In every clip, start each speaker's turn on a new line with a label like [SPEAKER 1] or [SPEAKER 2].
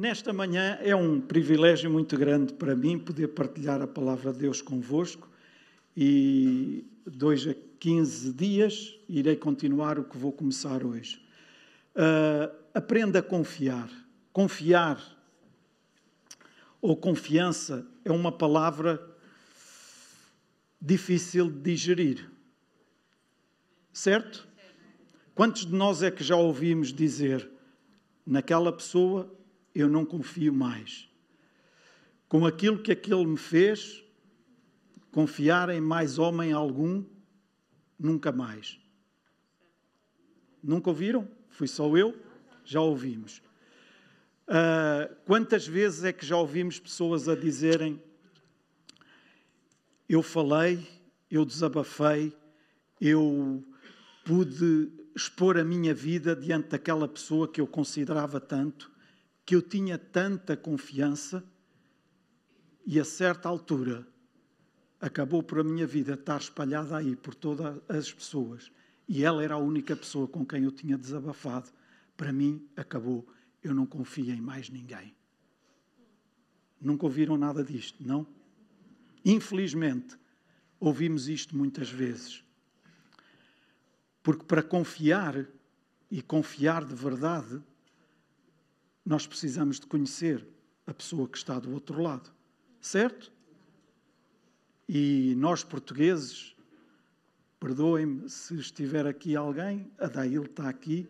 [SPEAKER 1] Nesta manhã é um privilégio muito grande para mim poder partilhar a palavra de Deus convosco e dois a 15 dias irei continuar o que vou começar hoje. Uh, aprenda a confiar. Confiar ou confiança é uma palavra difícil de digerir. Certo? Quantos de nós é que já ouvimos dizer naquela pessoa eu não confio mais? Com aquilo que aquele me fez, confiar em mais homem algum, nunca mais. Nunca ouviram? Fui só eu? Já ouvimos. Uh, quantas vezes é que já ouvimos pessoas a dizerem: Eu falei, eu desabafei, eu pude expor a minha vida diante daquela pessoa que eu considerava tanto, que eu tinha tanta confiança, e a certa altura acabou por a minha vida estar espalhada aí por todas as pessoas, e ela era a única pessoa com quem eu tinha desabafado. Para mim, acabou. Eu não confio em mais ninguém. Nunca ouviram nada disto, não? Infelizmente, ouvimos isto muitas vezes. Porque para confiar e confiar de verdade, nós precisamos de conhecer a pessoa que está do outro lado. Certo? E nós portugueses, perdoem-me se estiver aqui alguém, a Dail está aqui,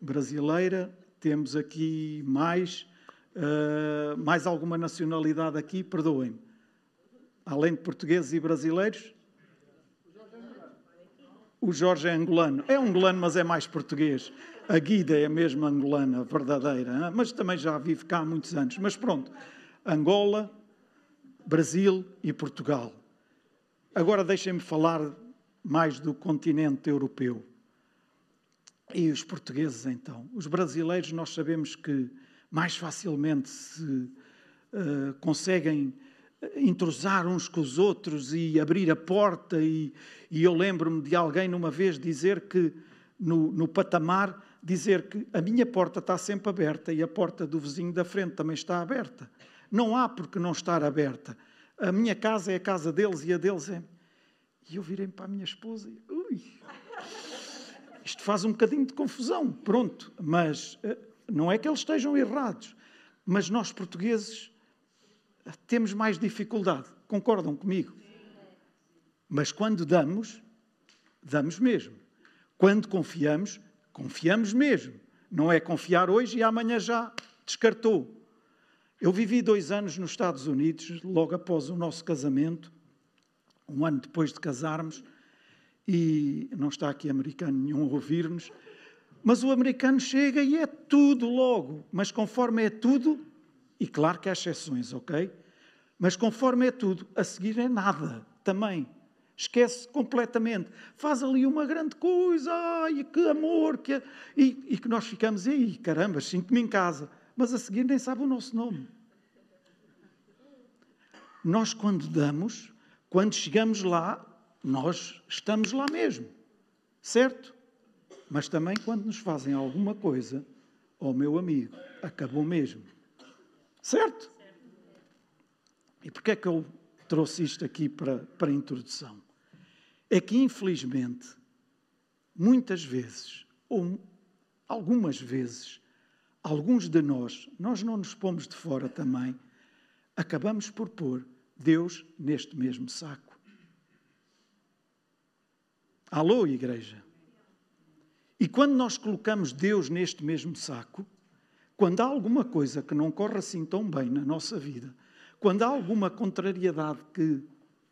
[SPEAKER 1] brasileira, temos aqui mais, uh, mais alguma nacionalidade aqui, perdoem-me. Além de portugueses e brasileiros, o Jorge é angolano. É angolano, mas é mais português. A Guida é mesmo angolana, verdadeira, mas também já vive cá há muitos anos. Mas pronto, Angola, Brasil e Portugal. Agora deixem-me falar mais do continente europeu. E os portugueses, então? Os brasileiros, nós sabemos que mais facilmente se uh, conseguem entrosar uns com os outros e abrir a porta. E, e eu lembro-me de alguém numa vez dizer que, no, no patamar, dizer que a minha porta está sempre aberta e a porta do vizinho da frente também está aberta. Não há porque não estar aberta. A minha casa é a casa deles e a deles é. E eu virei para a minha esposa e. Ui! Isto faz um bocadinho de confusão, pronto. Mas eh, não é que eles estejam errados. Mas nós, portugueses, temos mais dificuldade. Concordam comigo? Mas quando damos, damos mesmo. Quando confiamos, confiamos mesmo. Não é confiar hoje e amanhã já descartou. Eu vivi dois anos nos Estados Unidos, logo após o nosso casamento, um ano depois de casarmos, e não está aqui americano nenhum a ouvir-nos, mas o americano chega e é tudo logo. Mas conforme é tudo, e claro que há exceções, ok? Mas conforme é tudo, a seguir é nada também. Esquece completamente. Faz ali uma grande coisa, ai, que amor, que... E, e que nós ficamos, aí, caramba, sinto-me em casa. Mas a seguir nem sabe o nosso nome. Nós, quando damos, quando chegamos lá, nós estamos lá mesmo. Certo? Mas também quando nos fazem alguma coisa, ó oh, meu amigo, acabou mesmo. Certo? E porquê é que eu trouxe isto aqui para, para a introdução? É que, infelizmente, muitas vezes, ou algumas vezes, alguns de nós, nós não nos pomos de fora também, acabamos por pôr Deus neste mesmo saco. Alô, igreja? E quando nós colocamos Deus neste mesmo saco, quando há alguma coisa que não corre assim tão bem na nossa vida, quando há alguma contrariedade que,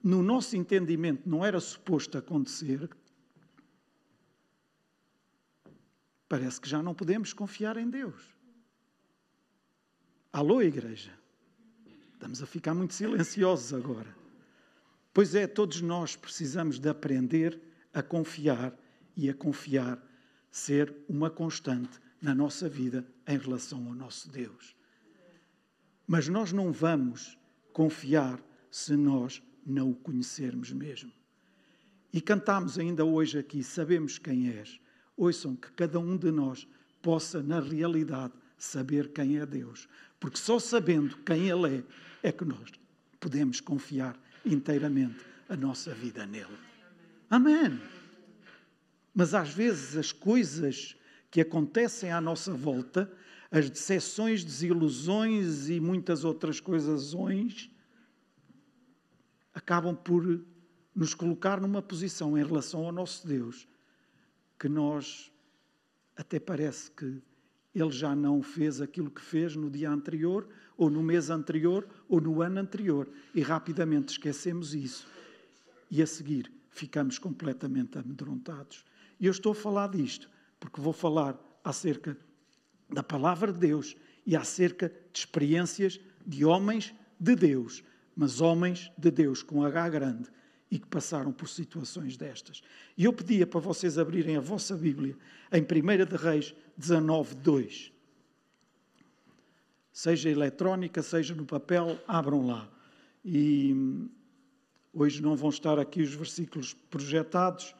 [SPEAKER 1] no nosso entendimento, não era suposto acontecer, parece que já não podemos confiar em Deus. Alô, igreja? Estamos a ficar muito silenciosos agora. Pois é, todos nós precisamos de aprender a confiar e a confiar ser uma constante na nossa vida em relação ao nosso Deus. Mas nós não vamos confiar se nós não o conhecermos mesmo. E cantamos ainda hoje aqui, sabemos quem és. Ouçam que cada um de nós possa, na realidade, saber quem é Deus. Porque só sabendo quem Ele é, é que nós podemos confiar inteiramente a nossa vida nele. Amém. Mas às vezes as coisas que acontecem à nossa volta, as decepções, desilusões e muitas outras coisas, acabam por nos colocar numa posição em relação ao nosso Deus que nós até parece que ele já não fez aquilo que fez no dia anterior, ou no mês anterior, ou no ano anterior, e rapidamente esquecemos isso. E a seguir ficamos completamente amedrontados. E eu estou a falar disto porque vou falar acerca da palavra de Deus e acerca de experiências de homens de Deus, mas homens de Deus com H grande e que passaram por situações destas. E eu pedia para vocês abrirem a vossa Bíblia em 1 de Reis 19, 2. Seja eletrónica, seja no papel, abram lá. E hoje não vão estar aqui os versículos projetados,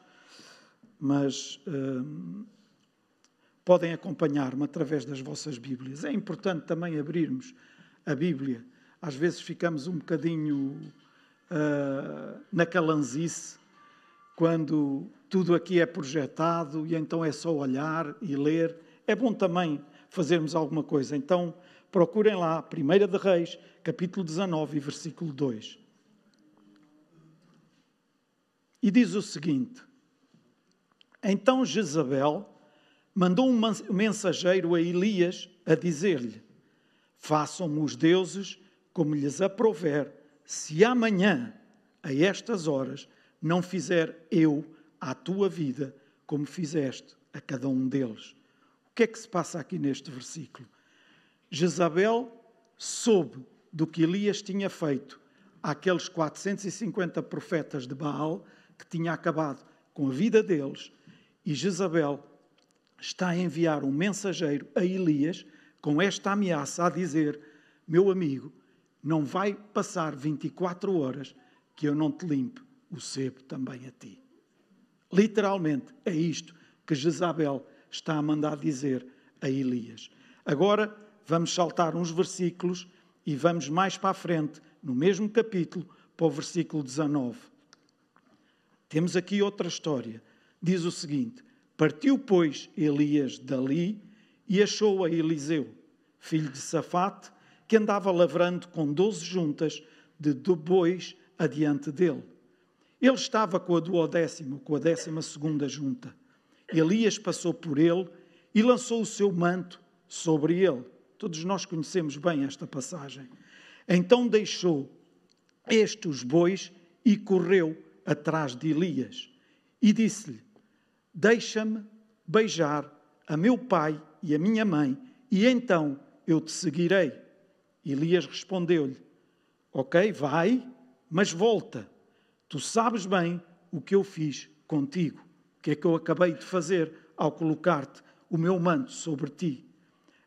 [SPEAKER 1] mas hum, podem acompanhar-me através das vossas Bíblias. É importante também abrirmos a Bíblia. Às vezes ficamos um bocadinho uh, na calanzice, quando tudo aqui é projetado e então é só olhar e ler. É bom também fazermos alguma coisa. Então, procurem lá, 1 de Reis, capítulo 19, versículo 2. E diz o seguinte: Então Jezabel mandou um mensageiro a Elias a dizer-lhe: Façam-me os deuses como lhes aprouver se amanhã, a estas horas, não fizer eu à tua vida como fizeste a cada um deles. O que é que se passa aqui neste versículo? Jezabel soube do que Elias tinha feito àqueles 450 profetas de Baal, que tinha acabado com a vida deles, e Jezabel está a enviar um mensageiro a Elias com esta ameaça a dizer: Meu amigo, não vai passar 24 horas que eu não te limpe o sebo também a ti. Literalmente é isto que Jezabel está a mandar dizer a Elias. Agora vamos saltar uns versículos e vamos mais para a frente, no mesmo capítulo, para o versículo 19. Temos aqui outra história. Diz o seguinte: Partiu, pois, Elias dali e achou a Eliseu, filho de Safate, que andava lavrando com doze juntas de bois adiante dele. Ele estava com a duodécima, com a décima segunda junta. Elias passou por ele e lançou o seu manto sobre ele. Todos nós conhecemos bem esta passagem. Então deixou este os bois e correu atrás de Elias e disse-lhe: Deixa-me beijar a meu pai e a minha mãe, e então eu te seguirei. Elias respondeu-lhe: Ok, vai, mas volta. Tu sabes bem o que eu fiz contigo, o que é que eu acabei de fazer ao colocar-te o meu manto sobre ti.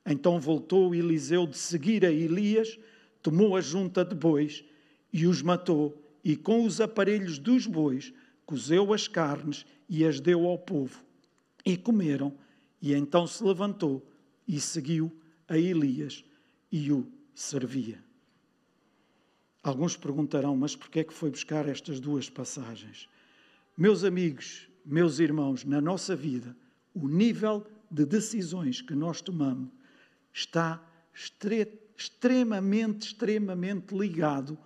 [SPEAKER 1] Então voltou Eliseu de seguir a Elias, tomou a junta de bois e os matou, e com os aparelhos dos bois cozeu as carnes e as deu ao povo. E comeram, e então se levantou e seguiu a Elias e o servia. Alguns perguntarão, mas porquê é que foi buscar estas duas passagens? Meus amigos, meus irmãos, na nossa vida, o nível de decisões que nós tomamos está extremamente, extremamente ligado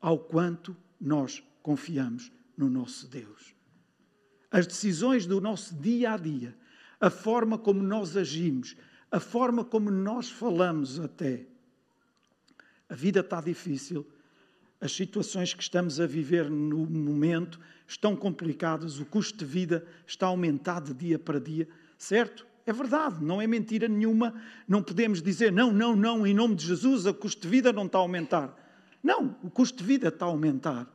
[SPEAKER 1] ao quanto nós confiamos no nosso Deus. As decisões do nosso dia a dia, a forma como nós agimos, a forma como nós falamos até, a vida está difícil, as situações que estamos a viver no momento estão complicadas, o custo de vida está aumentado de dia para dia, certo? É verdade, não é mentira nenhuma. Não podemos dizer, não, não, não, em nome de Jesus, o custo de vida não está a aumentar. Não, o custo de vida está a aumentar.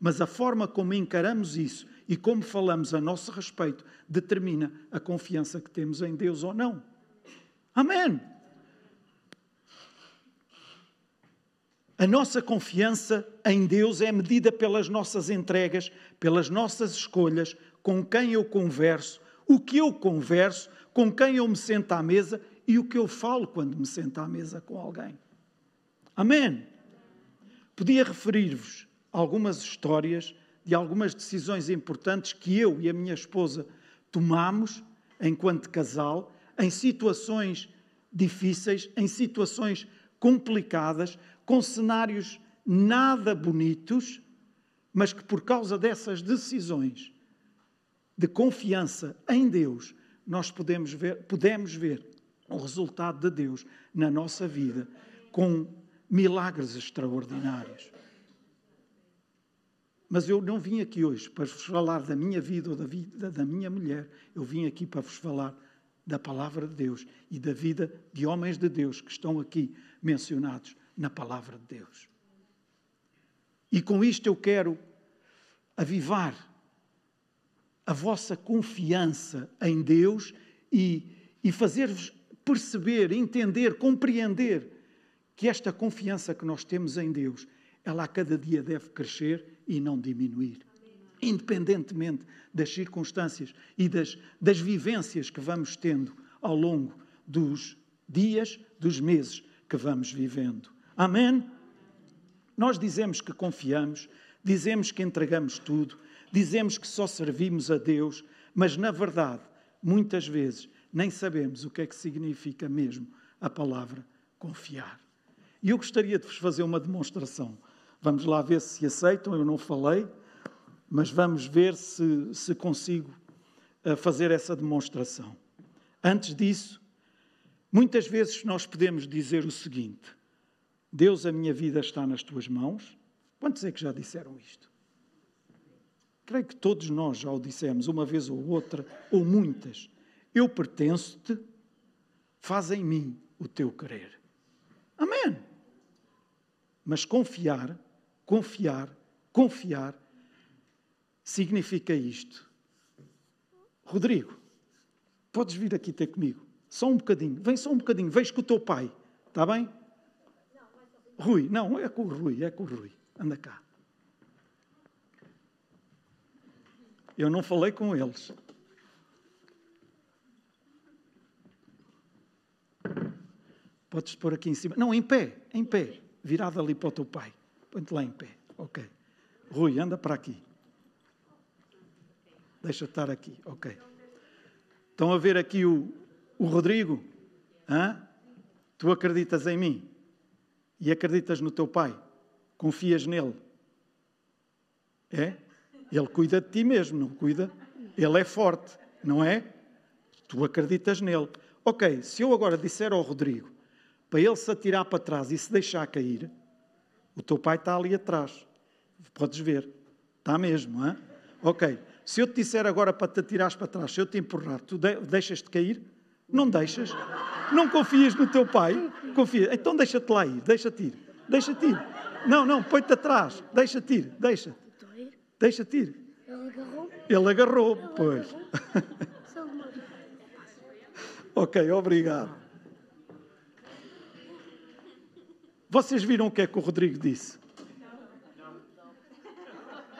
[SPEAKER 1] Mas a forma como encaramos isso e como falamos a nosso respeito determina a confiança que temos em Deus ou não. Amém. A nossa confiança em Deus é medida pelas nossas entregas, pelas nossas escolhas, com quem eu converso, o que eu converso, com quem eu me sento à mesa e o que eu falo quando me sento à mesa com alguém. Amém. Podia referir-vos algumas histórias de algumas decisões importantes que eu e a minha esposa tomamos enquanto casal, em situações difíceis, em situações complicadas, com cenários nada bonitos, mas que por causa dessas decisões de confiança em Deus, nós podemos ver, podemos ver o resultado de Deus na nossa vida com milagres extraordinários. Mas eu não vim aqui hoje para vos falar da minha vida ou da vida da minha mulher. Eu vim aqui para vos falar da palavra de Deus e da vida de homens de Deus que estão aqui mencionados na palavra de Deus. E com isto eu quero avivar a vossa confiança em Deus e, e fazer-vos perceber, entender, compreender que esta confiança que nós temos em Deus, ela a cada dia deve crescer e não diminuir. Independentemente das circunstâncias e das, das vivências que vamos tendo ao longo dos dias, dos meses que vamos vivendo. Amém? Nós dizemos que confiamos, dizemos que entregamos tudo, dizemos que só servimos a Deus, mas na verdade, muitas vezes, nem sabemos o que é que significa mesmo a palavra confiar. E eu gostaria de vos fazer uma demonstração. Vamos lá ver se aceitam, eu não falei, mas vamos ver se, se consigo eh, fazer essa demonstração. Antes disso, muitas vezes nós podemos dizer o seguinte: Deus, a minha vida está nas tuas mãos. Quantos é que já disseram isto? Creio que todos nós já o dissemos, uma vez ou outra, ou muitas. Eu pertenço-te, faz em mim o teu querer. Amém. Mas confiar Confiar, confiar, significa isto. Rodrigo, podes vir aqui ter comigo? Só um bocadinho, vem só um bocadinho, vens com o teu pai, está bem? Rui, não, é com o Rui, é com o Rui, anda cá. Eu não falei com eles. Podes pôr aqui em cima. Não, em pé, em pé, virado ali para o teu pai. Põe-te lá em pé. Ok. Rui, anda para aqui. Deixa estar aqui. Ok. Estão a ver aqui o, o Rodrigo? Hã? Tu acreditas em mim e acreditas no teu pai. Confias nele. É? Ele cuida de ti mesmo, não cuida? Ele é forte, não é? Tu acreditas nele. Ok, se eu agora disser ao Rodrigo para ele se atirar para trás e se deixar cair, o teu pai está ali atrás. Podes ver. Está mesmo, hein? Ok. Se eu te disser agora para te atirares para trás, se eu te empurrar, tu deixas-te cair? Não deixas? Não confias no teu pai? Confia. Então deixa-te lá ir, deixa-te ir. Deixa-te ir. Não, não, põe-te atrás. Deixa-te ir, deixa. Deixa-te ir. Ele agarrou? Ele agarrou, pois. ok, obrigado. Vocês viram o que é que o Rodrigo disse?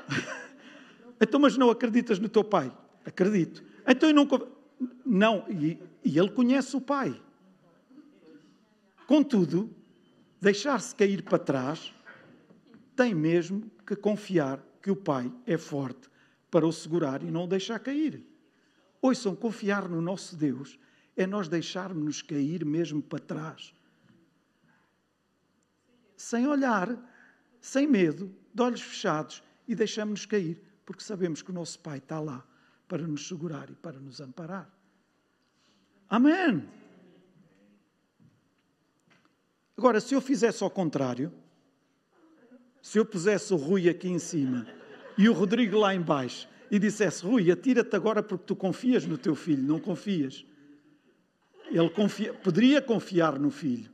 [SPEAKER 1] então, mas não acreditas no teu pai? Acredito. Então eu não. Não, e, e ele conhece o pai. Contudo, deixar-se cair para trás tem mesmo que confiar que o pai é forte para o segurar e não o deixar cair. Ouçam, confiar no nosso Deus é nós deixarmos-nos cair mesmo para trás sem olhar, sem medo, de olhos fechados e deixamos-nos cair, porque sabemos que o nosso Pai está lá para nos segurar e para nos amparar. Amém. Agora, se eu fizesse ao contrário, se eu pusesse o Rui aqui em cima e o Rodrigo lá embaixo e dissesse, Rui, atira-te agora porque tu confias no teu filho, não confias. Ele confia, poderia confiar no filho,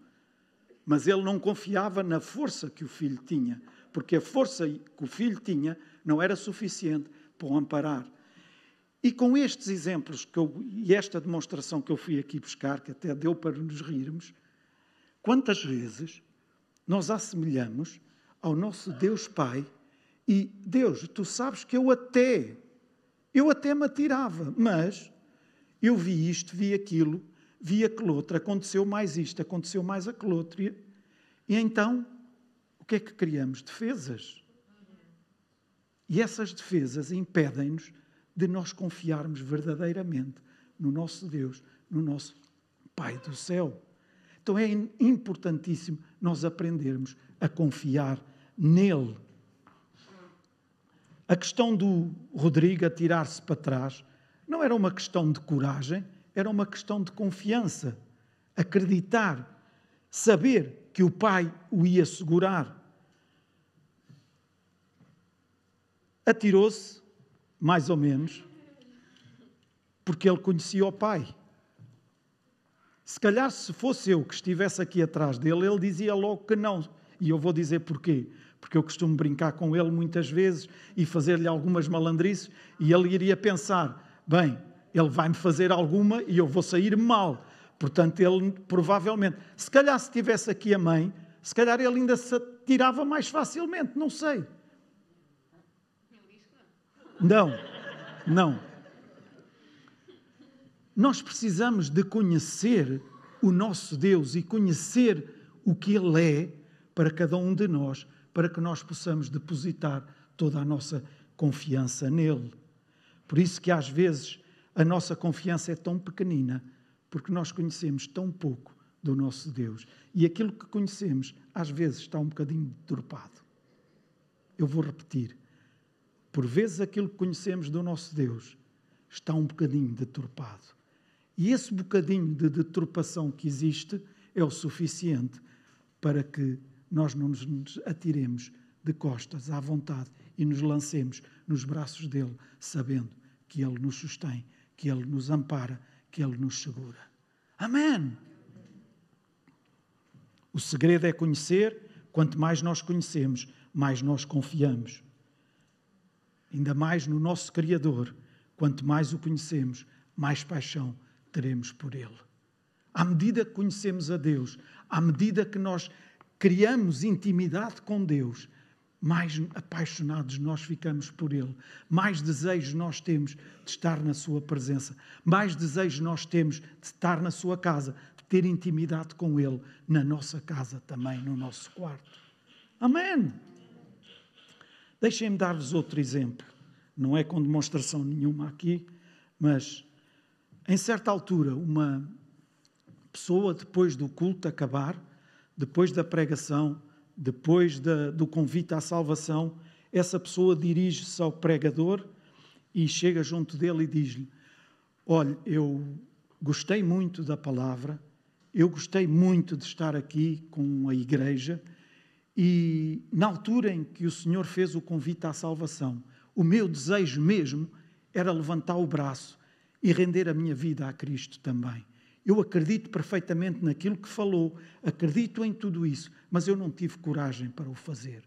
[SPEAKER 1] mas ele não confiava na força que o filho tinha, porque a força que o filho tinha não era suficiente para o amparar. E com estes exemplos que eu, e esta demonstração que eu fui aqui buscar, que até deu para nos rirmos, quantas vezes nós assemelhamos ao nosso Deus Pai e Deus, tu sabes que eu até, eu até me atirava, mas eu vi isto, vi aquilo, vi aquele outro, aconteceu mais isto, aconteceu mais aquele outro. E, e então, o que é que criamos? Defesas. E essas defesas impedem-nos de nós confiarmos verdadeiramente no nosso Deus, no nosso Pai do céu. Então é importantíssimo nós aprendermos a confiar nele. A questão do Rodrigo atirar-se para trás não era uma questão de coragem, era uma questão de confiança. Acreditar, saber que o pai o ia segurar. Atirou-se, mais ou menos, porque ele conhecia o pai. Se calhar, se fosse eu que estivesse aqui atrás dele, ele dizia logo que não. E eu vou dizer porquê. Porque eu costumo brincar com ele muitas vezes e fazer-lhe algumas malandrices, e ele iria pensar: bem, ele vai-me fazer alguma e eu vou sair mal. Portanto, ele provavelmente, se calhar se tivesse aqui a mãe, se calhar ele ainda se tirava mais facilmente, não sei. Não, não. Nós precisamos de conhecer o nosso Deus e conhecer o que Ele é para cada um de nós, para que nós possamos depositar toda a nossa confiança nele. Por isso que às vezes a nossa confiança é tão pequenina, porque nós conhecemos tão pouco do nosso Deus. E aquilo que conhecemos, às vezes, está um bocadinho deturpado. Eu vou repetir. Por vezes, aquilo que conhecemos do nosso Deus está um bocadinho deturpado. E esse bocadinho de deturpação que existe é o suficiente para que nós não nos atiremos de costas à vontade e nos lancemos nos braços dele, sabendo que ele nos sustém que Ele nos ampara, que Ele nos segura. Amém! O segredo é conhecer, quanto mais nós conhecemos, mais nós confiamos. Ainda mais no nosso Criador, quanto mais o conhecemos, mais paixão teremos por Ele. À medida que conhecemos a Deus, à medida que nós criamos intimidade com Deus, mais apaixonados nós ficamos por Ele, mais desejos nós temos de estar na Sua presença, mais desejos nós temos de estar na Sua casa, de ter intimidade com Ele, na nossa casa também, no nosso quarto. Amém! Deixem-me dar-vos outro exemplo. Não é com demonstração nenhuma aqui, mas em certa altura, uma pessoa, depois do culto acabar, depois da pregação, depois da, do convite à salvação, essa pessoa dirige-se ao pregador e chega junto dele e diz-lhe: Olha, eu gostei muito da palavra, eu gostei muito de estar aqui com a igreja e na altura em que o Senhor fez o convite à salvação, o meu desejo mesmo era levantar o braço e render a minha vida a Cristo também. Eu acredito perfeitamente naquilo que falou, acredito em tudo isso, mas eu não tive coragem para o fazer.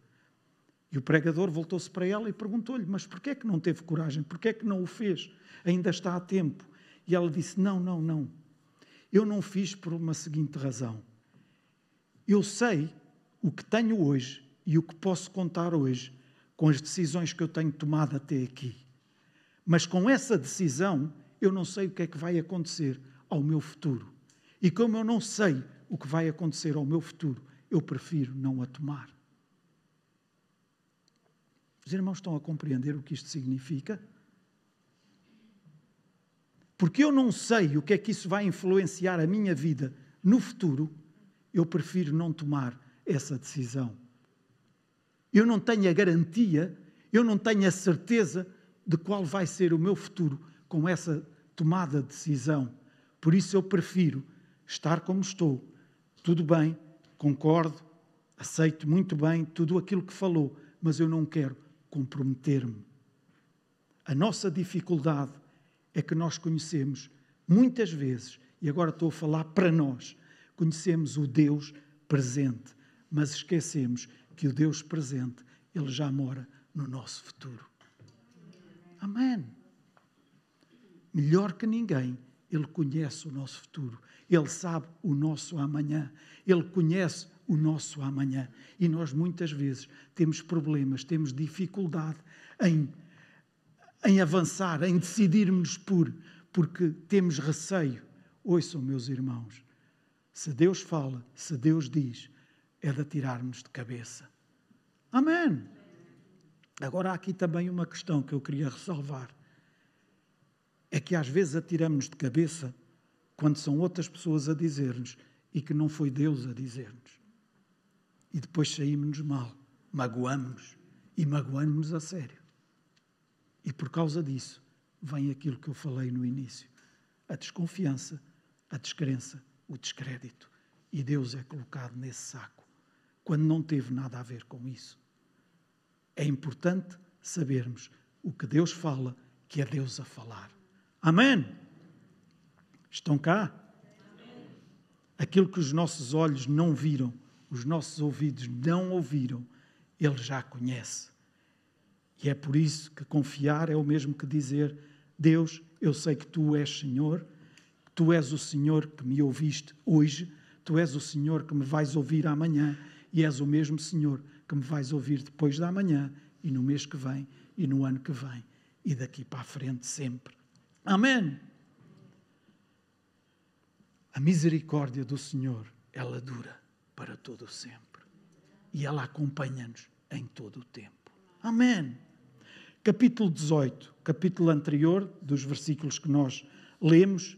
[SPEAKER 1] E o pregador voltou-se para ela e perguntou-lhe: Mas porquê é que não teve coragem? Porquê é que não o fez? Ainda está a tempo. E ela disse: Não, não, não. Eu não fiz por uma seguinte razão. Eu sei o que tenho hoje e o que posso contar hoje com as decisões que eu tenho tomado até aqui. Mas com essa decisão, eu não sei o que é que vai acontecer ao meu futuro. E como eu não sei o que vai acontecer ao meu futuro, eu prefiro não a tomar. Os irmãos estão a compreender o que isto significa? Porque eu não sei o que é que isso vai influenciar a minha vida no futuro, eu prefiro não tomar essa decisão. Eu não tenho a garantia, eu não tenho a certeza de qual vai ser o meu futuro com essa tomada de decisão. Por isso eu prefiro estar como estou. Tudo bem, concordo, aceito muito bem tudo aquilo que falou, mas eu não quero comprometer-me. A nossa dificuldade é que nós conhecemos muitas vezes, e agora estou a falar para nós, conhecemos o Deus presente, mas esquecemos que o Deus presente, ele já mora no nosso futuro. Amém. Melhor que ninguém, ele conhece o nosso futuro, Ele sabe o nosso amanhã, Ele conhece o nosso amanhã. E nós muitas vezes temos problemas, temos dificuldade em, em avançar, em decidirmos por, porque temos receio Ouçam, meus irmãos, se Deus fala, se Deus diz, é de atirarmos de cabeça. Amém. Agora há aqui também uma questão que eu queria ressalvar. É que às vezes atiramos de cabeça quando são outras pessoas a dizer-nos e que não foi Deus a dizer-nos. E depois saímos-nos mal, magoamos e magoamos-nos a sério. E por causa disso vem aquilo que eu falei no início: a desconfiança, a descrença, o descrédito. E Deus é colocado nesse saco, quando não teve nada a ver com isso. É importante sabermos o que Deus fala, que é Deus a falar. Amém? Estão cá? Aquilo que os nossos olhos não viram, os nossos ouvidos não ouviram, Ele já conhece. E é por isso que confiar é o mesmo que dizer: Deus, eu sei que tu és Senhor Tu és o Senhor que me ouviste hoje, tu és o Senhor que me vais ouvir amanhã e és o mesmo Senhor que me vais ouvir depois da manhã e no mês que vem e no ano que vem e daqui para a frente sempre. Amém. A misericórdia do Senhor, ela dura para todo o sempre e ela acompanha-nos em todo o tempo. Amém. Capítulo 18, capítulo anterior dos versículos que nós lemos,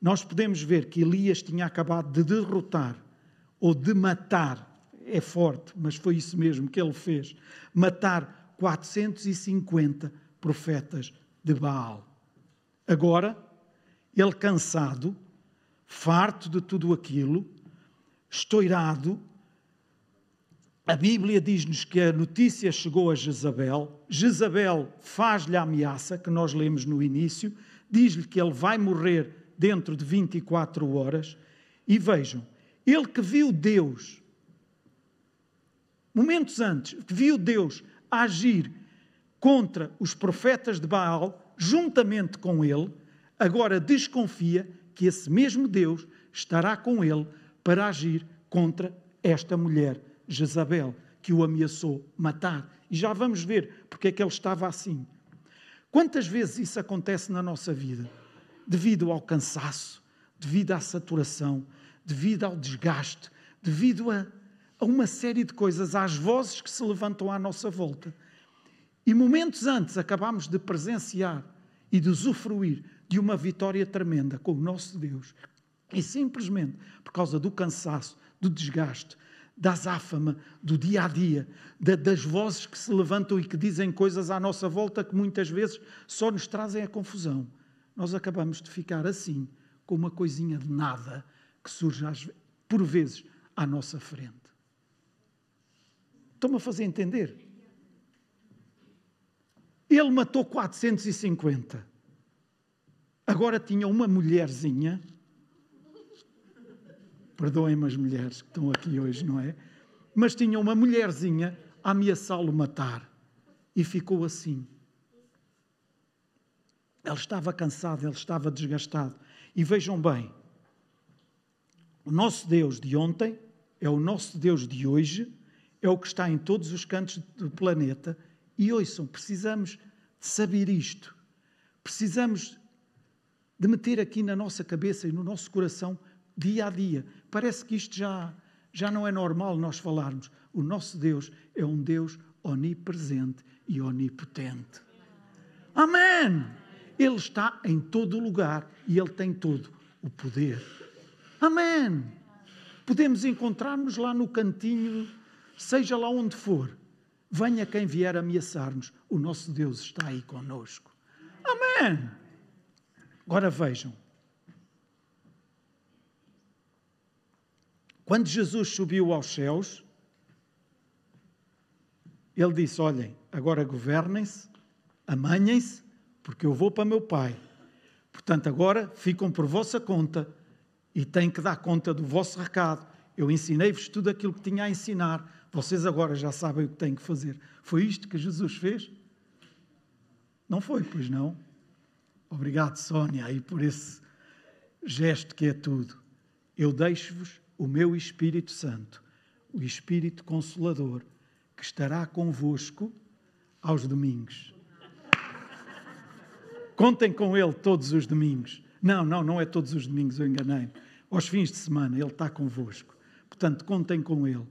[SPEAKER 1] nós podemos ver que Elias tinha acabado de derrotar ou de matar, é forte, mas foi isso mesmo que ele fez matar 450 profetas de Baal. Agora, ele cansado, farto de tudo aquilo, estourado, a Bíblia diz-nos que a notícia chegou a Jezabel. Jezabel faz-lhe a ameaça, que nós lemos no início, diz-lhe que ele vai morrer dentro de 24 horas. E vejam, ele que viu Deus, momentos antes, que viu Deus agir contra os profetas de Baal, juntamente com ele, agora desconfia que esse mesmo Deus estará com ele para agir contra esta mulher, Jezabel, que o ameaçou matar. E já vamos ver porque é que ele estava assim. Quantas vezes isso acontece na nossa vida? devido ao cansaço, devido à saturação, devido ao desgaste, devido a, a uma série de coisas, às vozes que se levantam à nossa volta. E momentos antes acabámos de presenciar e de usufruir de uma vitória tremenda com o nosso Deus. E simplesmente por causa do cansaço, do desgaste, da azáfama, do dia a dia, das vozes que se levantam e que dizem coisas à nossa volta que muitas vezes só nos trazem a confusão nós acabamos de ficar assim, com uma coisinha de nada que surge por vezes à nossa frente. Estão-me a fazer entender? Ele matou 450. Agora tinha uma mulherzinha. Perdoem-me as mulheres que estão aqui hoje, não é? Mas tinha uma mulherzinha a ameaçá-lo matar. E ficou assim. Ele estava cansado, ele estava desgastado. E vejam bem, o nosso Deus de ontem é o nosso Deus de hoje, é o que está em todos os cantos do planeta. E ouçam, precisamos de saber isto. Precisamos de meter aqui na nossa cabeça e no nosso coração dia a dia. Parece que isto já, já não é normal nós falarmos. O nosso Deus é um Deus onipresente e onipotente. Amém! Ele está em todo lugar e Ele tem todo o poder. Amém. Podemos encontrar-nos lá no cantinho, seja lá onde for. Venha quem vier ameaçar-nos, o nosso Deus está aí conosco. Amém. Agora vejam. Quando Jesus subiu aos céus, ele disse: Olhem, agora governem-se, amanhem-se porque eu vou para meu pai. Portanto, agora ficam por vossa conta e têm que dar conta do vosso recado. Eu ensinei-vos tudo aquilo que tinha a ensinar. Vocês agora já sabem o que têm que fazer. Foi isto que Jesus fez? Não foi, pois não? Obrigado, Sónia, aí por esse gesto que é tudo. Eu deixo-vos o meu Espírito Santo, o Espírito Consolador, que estará convosco aos domingos. Contem com Ele todos os domingos, Não, não, não é todos os domingos, eu enganei-me. Aos fins de semana Ele está convosco. Portanto, contem com Ele.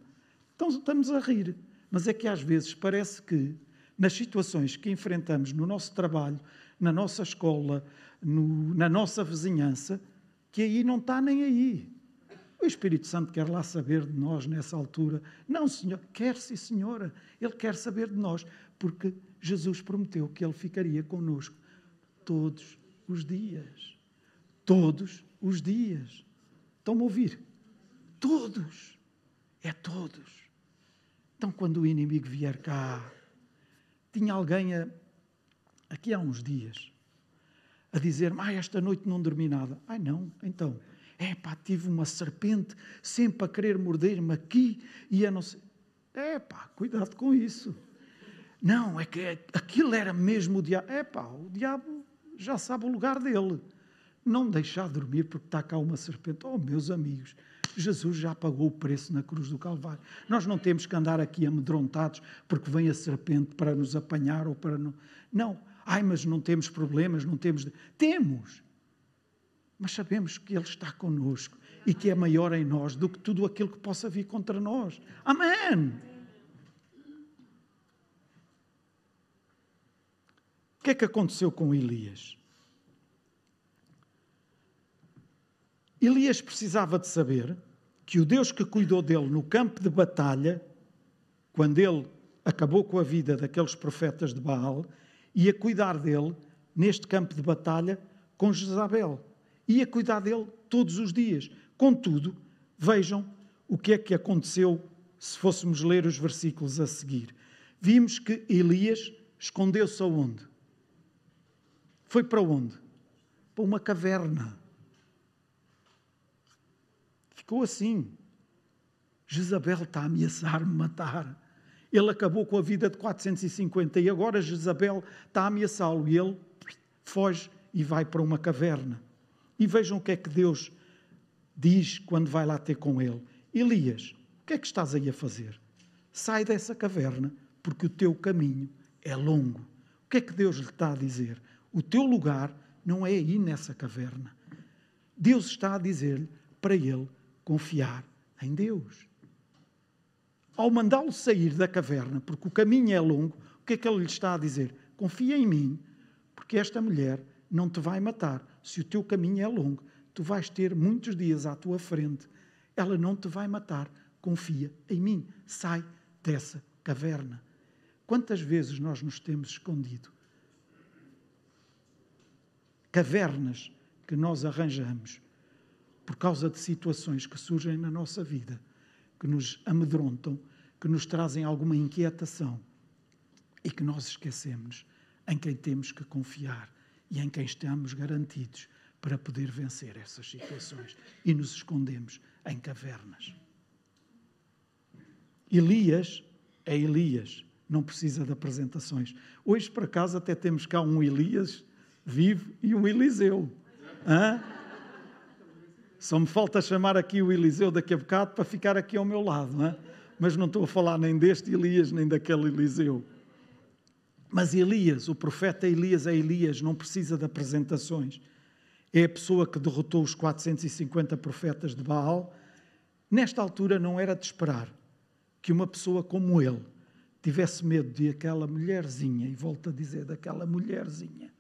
[SPEAKER 1] Então estamos a rir. Mas é que às vezes parece que, nas situações que enfrentamos no nosso trabalho, na nossa escola, no, na nossa vizinhança, que aí não está nem aí. O Espírito Santo quer lá saber de nós nessa altura. Não, Senhor, quer sim, Senhora. Ele quer saber de nós, porque Jesus prometeu que Ele ficaria conosco todos os dias. Todos os dias. Estão-me a ouvir? Todos. É todos. Então, quando o inimigo vier cá, tinha alguém a, aqui há uns dias a dizer: Ah, esta noite não dormi nada. Ai, não, então é pá, tive uma serpente sempre a querer morder-me aqui e a não sei. É pá, cuidado com isso. Não, é que aquilo era mesmo o diabo. É pá, o diabo já sabe o lugar dele. Não deixar dormir porque está cá uma serpente. Oh, meus amigos, Jesus já pagou o preço na cruz do Calvário. Nós não temos que andar aqui amedrontados porque vem a serpente para nos apanhar ou para não. Não. Ai, mas não temos problemas, não temos. Temos mas sabemos que Ele está conosco e que é maior em nós do que tudo aquilo que possa vir contra nós. Amém! O que é que aconteceu com Elias? Elias precisava de saber que o Deus que cuidou dele no campo de batalha, quando ele acabou com a vida daqueles profetas de Baal, ia cuidar dele neste campo de batalha com Jezabel ia cuidar dele todos os dias. Contudo, vejam o que é que aconteceu se fôssemos ler os versículos a seguir. Vimos que Elias escondeu-se aonde? Foi para onde? Para uma caverna. Ficou assim. Jezabel está a ameaçar-me matar. Ele acabou com a vida de 450 e agora Jezabel está a ameaçá-lo e ele foge e vai para uma caverna. E vejam o que é que Deus diz quando vai lá ter com ele: Elias, o que é que estás aí a fazer? Sai dessa caverna, porque o teu caminho é longo. O que é que Deus lhe está a dizer? O teu lugar não é aí nessa caverna. Deus está a dizer-lhe para ele confiar em Deus. Ao mandá-lo sair da caverna, porque o caminho é longo, o que é que ele lhe está a dizer? Confia em mim, porque esta mulher não te vai matar, se o teu caminho é longo, tu vais ter muitos dias à tua frente. Ela não te vai matar. Confia em mim. Sai dessa caverna. Quantas vezes nós nos temos escondido? Cavernas que nós arranjamos por causa de situações que surgem na nossa vida, que nos amedrontam, que nos trazem alguma inquietação e que nós esquecemos em quem temos que confiar e em quem estamos garantidos para poder vencer essas situações. E nos escondemos em cavernas. Elias é Elias, não precisa de apresentações. Hoje, por acaso, até temos cá um Elias vivo e um Eliseu. Hã? Só me falta chamar aqui o Eliseu daqui a bocado para ficar aqui ao meu lado, hã? mas não estou a falar nem deste Elias nem daquele Eliseu. Mas Elias, o profeta Elias é Elias, não precisa de apresentações. É a pessoa que derrotou os 450 profetas de Baal. Nesta altura não era de esperar que uma pessoa como ele tivesse medo de aquela mulherzinha, e volto a dizer, daquela mulherzinha,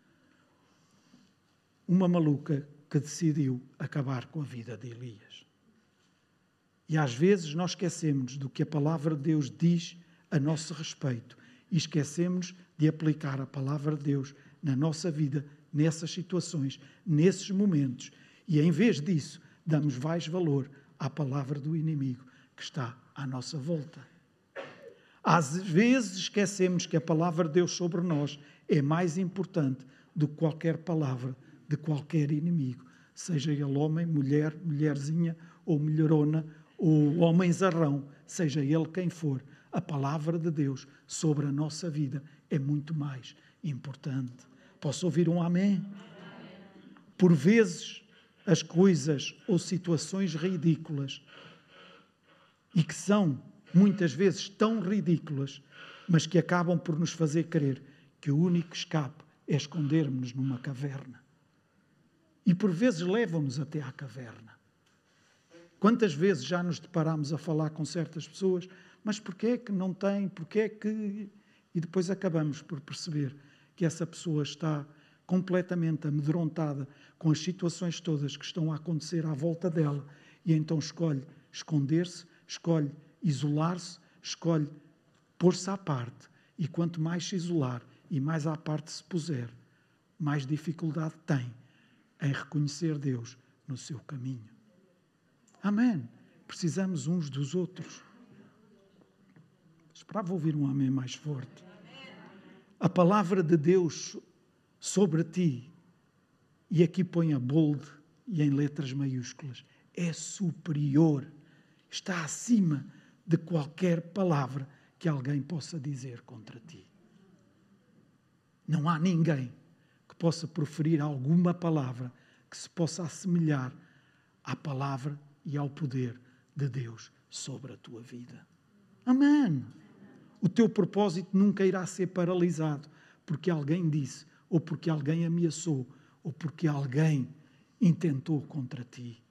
[SPEAKER 1] uma maluca que decidiu acabar com a vida de Elias. E às vezes nós esquecemos do que a palavra de Deus diz a nosso respeito e esquecemos de aplicar a palavra de Deus na nossa vida, nessas situações, nesses momentos. E em vez disso, damos mais valor à palavra do inimigo que está à nossa volta. Às vezes esquecemos que a palavra de Deus sobre nós é mais importante do que qualquer palavra de qualquer inimigo, seja ele homem, mulher, mulherzinha ou mulherona ou homem zarrão, seja ele quem for a palavra de Deus sobre a nossa vida é muito mais importante. Posso ouvir um amém? Por vezes, as coisas ou situações ridículas, e que são muitas vezes tão ridículas, mas que acabam por nos fazer crer que o único escape é escondermos-nos numa caverna. E por vezes levam-nos até à caverna. Quantas vezes já nos deparamos a falar com certas pessoas, mas porquê é que não tem, porquê é que. E depois acabamos por perceber que essa pessoa está completamente amedrontada com as situações todas que estão a acontecer à volta dela e então escolhe esconder-se, escolhe isolar-se, escolhe pôr-se à parte. E quanto mais se isolar e mais à parte se puser, mais dificuldade tem em reconhecer Deus no seu caminho. Amém. Precisamos uns dos outros. Esperava ouvir um amém mais forte. A palavra de Deus sobre ti, e aqui põe a bold e em letras maiúsculas, é superior, está acima de qualquer palavra que alguém possa dizer contra ti. Não há ninguém possa proferir alguma palavra que se possa assemelhar à palavra e ao poder de Deus sobre a tua vida. Amém. O teu propósito nunca irá ser paralisado porque alguém disse, ou porque alguém ameaçou, ou porque alguém intentou contra ti.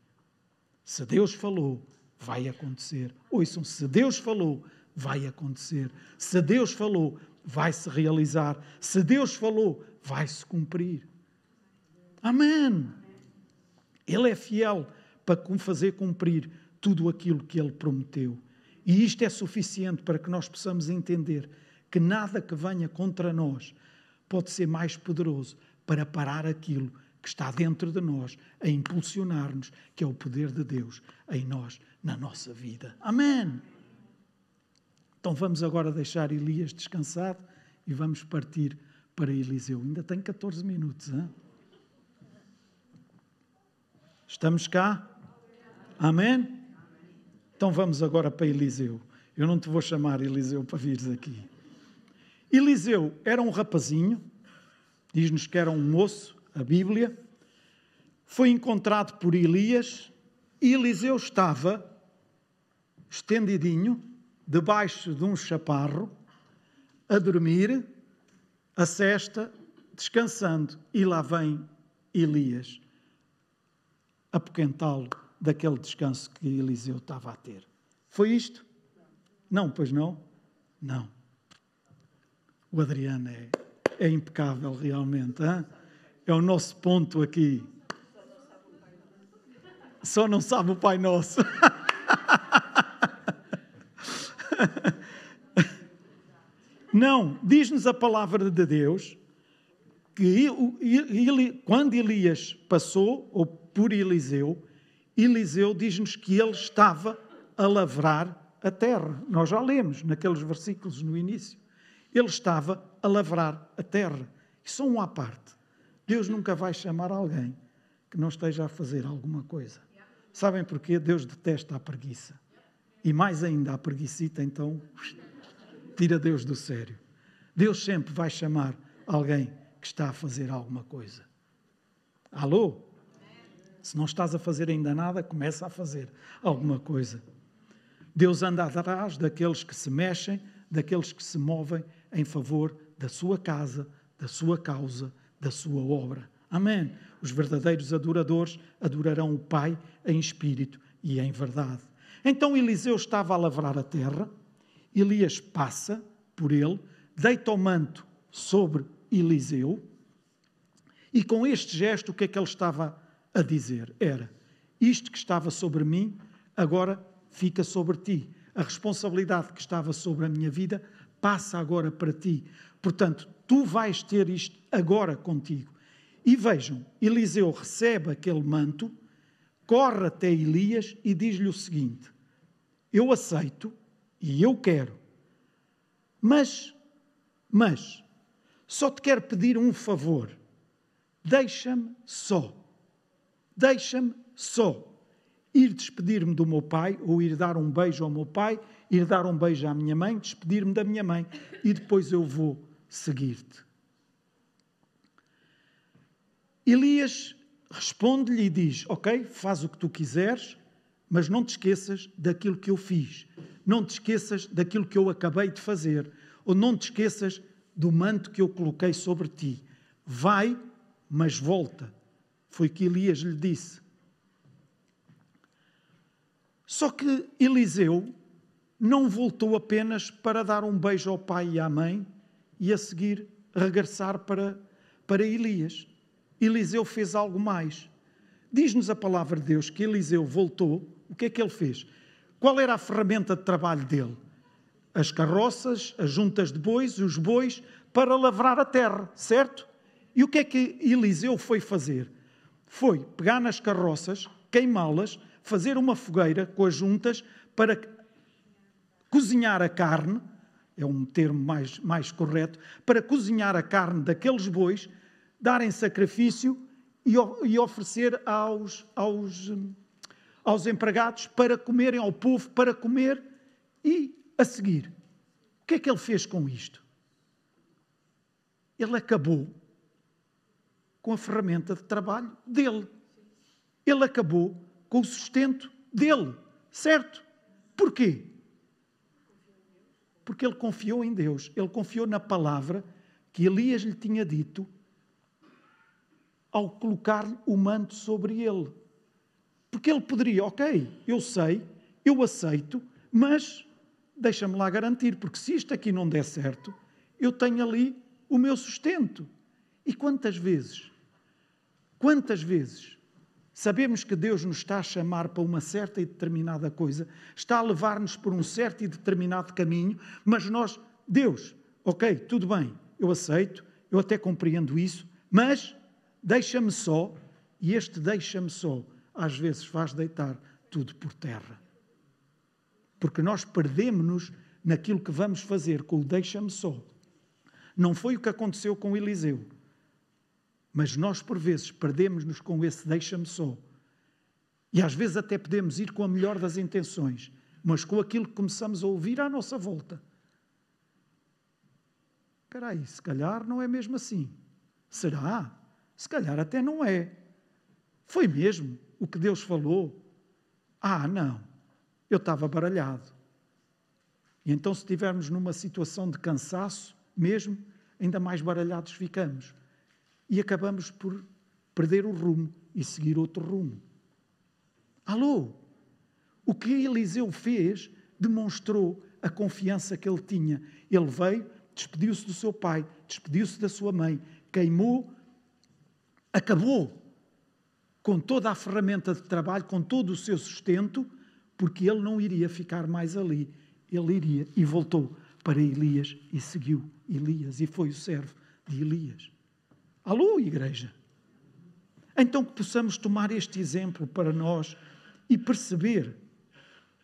[SPEAKER 1] Se Deus falou, vai acontecer. Ouçam, se Deus falou, vai acontecer. Se Deus falou, vai se realizar. Se Deus falou, vai se cumprir. Amém. Ele é fiel para fazer cumprir tudo aquilo que ele prometeu. E isto é suficiente para que nós possamos entender que nada que venha contra nós pode ser mais poderoso para parar aquilo que está dentro de nós, a impulsionar-nos, que é o poder de Deus em nós, na nossa vida. Amém. Então vamos agora deixar Elias descansado e vamos partir para Eliseu. Ainda tem 14 minutos. Hein? Estamos cá? Amém? Então vamos agora para Eliseu. Eu não te vou chamar Eliseu para vires aqui. Eliseu era um rapazinho, diz-nos que era um moço, a Bíblia, foi encontrado por Elias e Eliseu estava estendidinho, debaixo de um chaparro, a dormir, a cesta, descansando. E lá vem Elias apoquentá-lo daquele descanso que Eliseu estava a ter. Foi isto? Não, pois não? Não. O Adriano é, é impecável realmente. Hein? É o nosso ponto aqui. Só não sabe o Pai Nosso. Não, diz-nos a palavra de Deus que quando Elias passou, ou por Eliseu, Eliseu diz-nos que ele estava a lavrar a terra. Nós já lemos naqueles versículos no início. Ele estava a lavrar a terra. E só um à parte. Deus nunca vai chamar alguém que não esteja a fazer alguma coisa. Sabem porquê? Deus detesta a preguiça. E mais ainda a preguiçita, então, tira Deus do sério. Deus sempre vai chamar alguém que está a fazer alguma coisa. Alô? Se não estás a fazer ainda nada, começa a fazer alguma coisa. Deus anda atrás daqueles que se mexem, daqueles que se movem em favor da sua casa, da sua causa, da sua obra. Amém. Os verdadeiros adoradores adorarão o Pai em espírito e em verdade. Então Eliseu estava a lavrar a terra, Elias passa por ele, deita o manto sobre Eliseu, e com este gesto o que é que ele estava a dizer? Era: Isto que estava sobre mim, agora fica sobre ti. A responsabilidade que estava sobre a minha vida passa agora para ti. Portanto, tu vais ter isto agora contigo. E vejam, Eliseu recebe aquele manto, corre até Elias e diz-lhe o seguinte: Eu aceito e eu quero, mas, mas, só te quero pedir um favor. Deixa-me só. Deixa-me só ir despedir-me do meu pai, ou ir dar um beijo ao meu pai, ir dar um beijo à minha mãe, despedir-me da minha mãe e depois eu vou seguir-te. Elias responde-lhe e diz: Ok, faz o que tu quiseres, mas não te esqueças daquilo que eu fiz, não te esqueças daquilo que eu acabei de fazer, ou não te esqueças do manto que eu coloquei sobre ti. Vai, mas volta. Foi o que Elias lhe disse. Só que Eliseu não voltou apenas para dar um beijo ao pai e à mãe e a seguir regressar para, para Elias. Eliseu fez algo mais. Diz-nos a palavra de Deus que Eliseu voltou. O que é que ele fez? Qual era a ferramenta de trabalho dele? As carroças, as juntas de bois, os bois, para lavrar a terra, certo? E o que é que Eliseu foi fazer? Foi pegar nas carroças, queimá-las, fazer uma fogueira com as juntas para cozinhar a carne, é um termo mais, mais correto, para cozinhar a carne daqueles bois, darem sacrifício e, e oferecer aos, aos, aos empregados para comerem, ao povo para comer e a seguir. O que é que ele fez com isto? Ele acabou com a ferramenta de trabalho dele. Ele acabou com o sustento dele, certo? Porquê? Porque ele confiou em Deus, ele confiou na palavra que Elias lhe tinha dito ao colocar-lhe o manto sobre ele. Porque ele poderia, ok, eu sei, eu aceito, mas deixa-me lá garantir, porque se isto aqui não der certo, eu tenho ali o meu sustento. E quantas vezes, quantas vezes sabemos que Deus nos está a chamar para uma certa e determinada coisa, está a levar-nos por um certo e determinado caminho, mas nós, Deus, ok, tudo bem, eu aceito, eu até compreendo isso, mas deixa-me só, e este deixa-me só, às vezes faz deitar tudo por terra. Porque nós perdemos-nos naquilo que vamos fazer com o deixa-me só. Não foi o que aconteceu com Eliseu. Mas nós, por vezes, perdemos-nos com esse deixa-me só. E às vezes até podemos ir com a melhor das intenções, mas com aquilo que começamos a ouvir à nossa volta. Espera aí, se calhar não é mesmo assim. Será? Se calhar até não é. Foi mesmo o que Deus falou? Ah, não. Eu estava baralhado. E então, se estivermos numa situação de cansaço, mesmo, ainda mais baralhados ficamos. E acabamos por perder o rumo e seguir outro rumo. Alô? O que Eliseu fez demonstrou a confiança que ele tinha. Ele veio, despediu-se do seu pai, despediu-se da sua mãe, queimou, acabou com toda a ferramenta de trabalho, com todo o seu sustento, porque ele não iria ficar mais ali. Ele iria e voltou para Elias e seguiu Elias e foi o servo de Elias. Alô, igreja? Então que possamos tomar este exemplo para nós e perceber,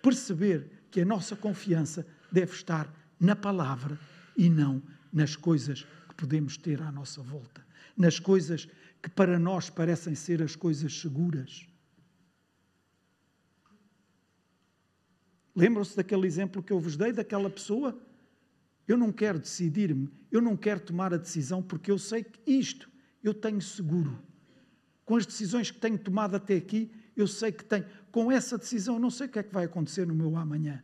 [SPEAKER 1] perceber que a nossa confiança deve estar na palavra e não nas coisas que podemos ter à nossa volta, nas coisas que para nós parecem ser as coisas seguras. Lembram-se daquele exemplo que eu vos dei, daquela pessoa eu não quero decidir-me, eu não quero tomar a decisão porque eu sei que isto eu tenho seguro. Com as decisões que tenho tomado até aqui, eu sei que tenho. Com essa decisão, eu não sei o que é que vai acontecer no meu amanhã.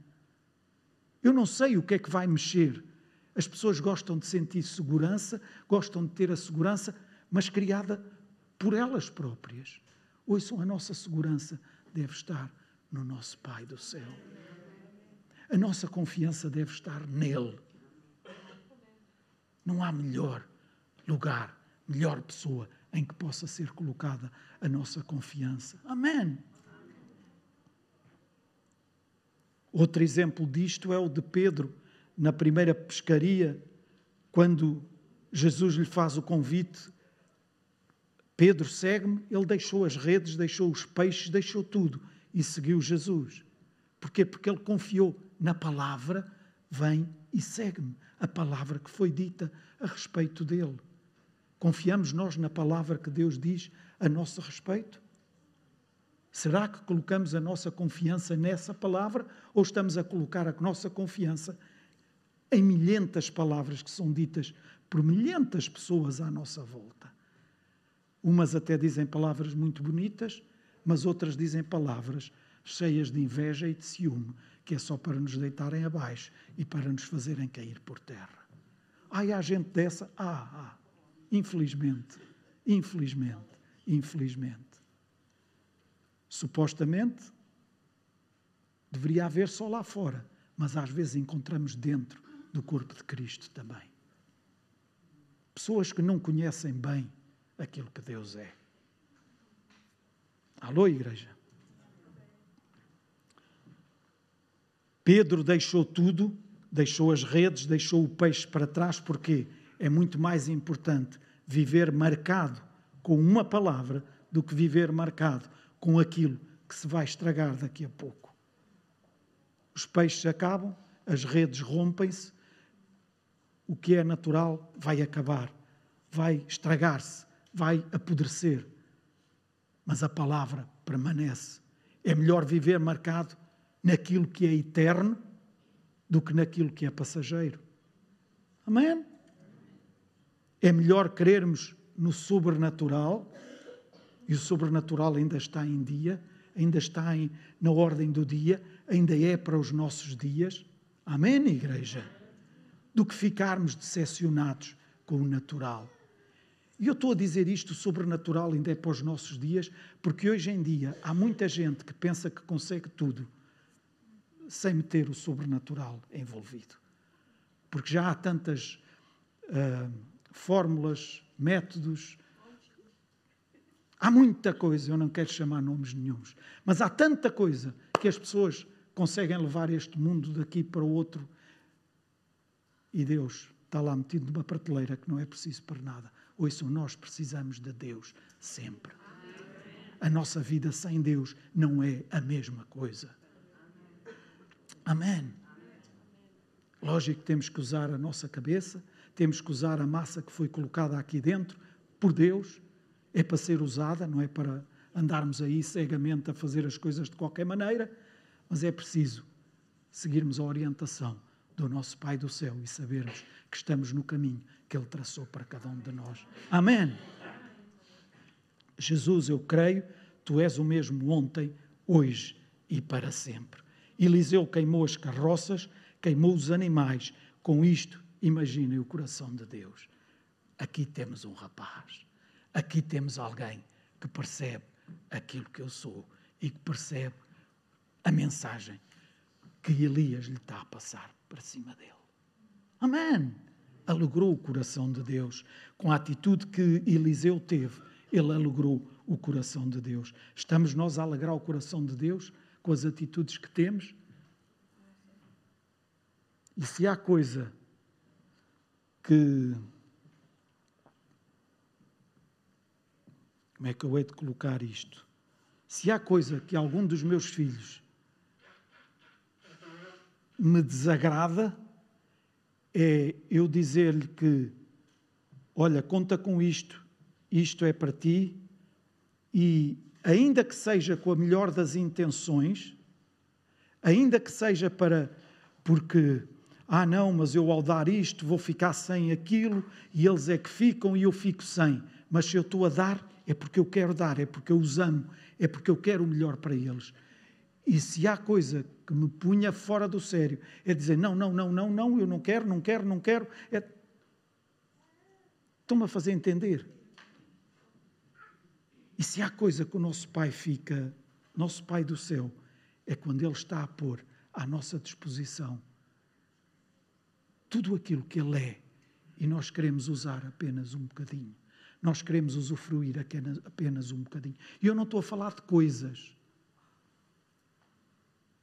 [SPEAKER 1] Eu não sei o que é que vai mexer. As pessoas gostam de sentir segurança, gostam de ter a segurança, mas criada por elas próprias. Ouçam, a nossa segurança deve estar no nosso Pai do céu. A nossa confiança deve estar nele. Não há melhor lugar, melhor pessoa em que possa ser colocada a nossa confiança. Amém. Outro exemplo disto é o de Pedro, na primeira pescaria, quando Jesus lhe faz o convite. Pedro segue-me, ele deixou as redes, deixou os peixes, deixou tudo e seguiu Jesus. Porquê? Porque ele confiou na palavra, vem e segue-me a palavra que foi dita a respeito dele. Confiamos nós na palavra que Deus diz a nosso respeito? Será que colocamos a nossa confiança nessa palavra ou estamos a colocar a nossa confiança em milhentas palavras que são ditas por milhentas pessoas à nossa volta? Umas até dizem palavras muito bonitas, mas outras dizem palavras cheias de inveja e de ciúme, que é só para nos deitarem abaixo e para nos fazerem cair por terra. Ai, há gente dessa? Ah, ah, infelizmente, infelizmente. infelizmente. Supostamente, deveria haver só lá fora, mas às vezes encontramos dentro do corpo de Cristo também. Pessoas que não conhecem bem aquilo que Deus é. Alô, igreja? Pedro deixou tudo, deixou as redes, deixou o peixe para trás, porque é muito mais importante viver marcado com uma palavra do que viver marcado com aquilo que se vai estragar daqui a pouco. Os peixes acabam, as redes rompem-se, o que é natural vai acabar, vai estragar-se, vai apodrecer. Mas a palavra permanece. É melhor viver marcado naquilo que é eterno do que naquilo que é passageiro. Amém? É melhor crermos no sobrenatural, e o sobrenatural ainda está em dia, ainda está em, na ordem do dia, ainda é para os nossos dias. Amém, igreja? Do que ficarmos decepcionados com o natural. E eu estou a dizer isto, sobrenatural ainda é para os nossos dias, porque hoje em dia há muita gente que pensa que consegue tudo sem meter o sobrenatural envolvido. Porque já há tantas uh, fórmulas, métodos, há muita coisa, eu não quero chamar nomes nenhums, mas há tanta coisa que as pessoas conseguem levar este mundo daqui para o outro e Deus está lá metido numa prateleira que não é preciso para nada. Ouçam, nós precisamos de Deus sempre. A nossa vida sem Deus não é a mesma coisa. Amém. Lógico que temos que usar a nossa cabeça, temos que usar a massa que foi colocada aqui dentro por Deus, é para ser usada, não é para andarmos aí cegamente a fazer as coisas de qualquer maneira, mas é preciso seguirmos a orientação do nosso Pai do céu e sabermos que estamos no caminho que Ele traçou para cada um de nós. Amém. Jesus, eu creio, tu és o mesmo ontem, hoje e para sempre. Eliseu queimou as carroças, queimou os animais. Com isto, imaginem o coração de Deus. Aqui temos um rapaz, aqui temos alguém que percebe aquilo que eu sou e que percebe a mensagem que Elias lhe está a passar para cima dele. Amém. Alegrou o coração de Deus com a atitude que Eliseu teve. Ele alegrou o coração de Deus. Estamos nós a alegrar o coração de Deus com as atitudes que temos. E se há coisa que. Como é que eu hei de colocar isto? Se há coisa que algum dos meus filhos me desagrada, é eu dizer-lhe que, olha, conta com isto, isto é para ti, e ainda que seja com a melhor das intenções, ainda que seja para, porque, ah não, mas eu ao dar isto vou ficar sem aquilo, e eles é que ficam e eu fico sem. Mas se eu estou a dar, é porque eu quero dar, é porque eu os amo, é porque eu quero o melhor para eles. E se há coisa que me punha fora do sério, é dizer: não, não, não, não, não, eu não quero, não quero, não quero. É... Estão-me a fazer entender. E se há coisa que o nosso Pai fica, nosso Pai do céu, é quando Ele está a pôr à nossa disposição tudo aquilo que Ele é e nós queremos usar apenas um bocadinho. Nós queremos usufruir apenas um bocadinho. E eu não estou a falar de coisas.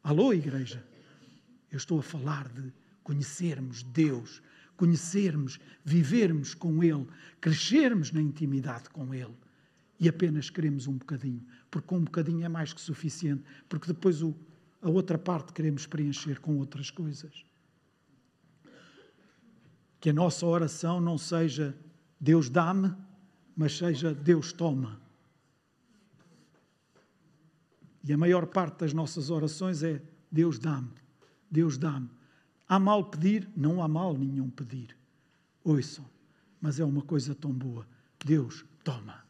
[SPEAKER 1] Alô, igreja? Eu estou a falar de conhecermos Deus, conhecermos, vivermos com Ele, crescermos na intimidade com Ele e apenas queremos um bocadinho, porque um bocadinho é mais que suficiente, porque depois o, a outra parte queremos preencher com outras coisas. Que a nossa oração não seja Deus dá-me, mas seja Deus toma. E a maior parte das nossas orações é Deus dá-me, Deus dá-me. Há mal pedir? Não há mal nenhum pedir. Ouçam, mas é uma coisa tão boa. Deus toma.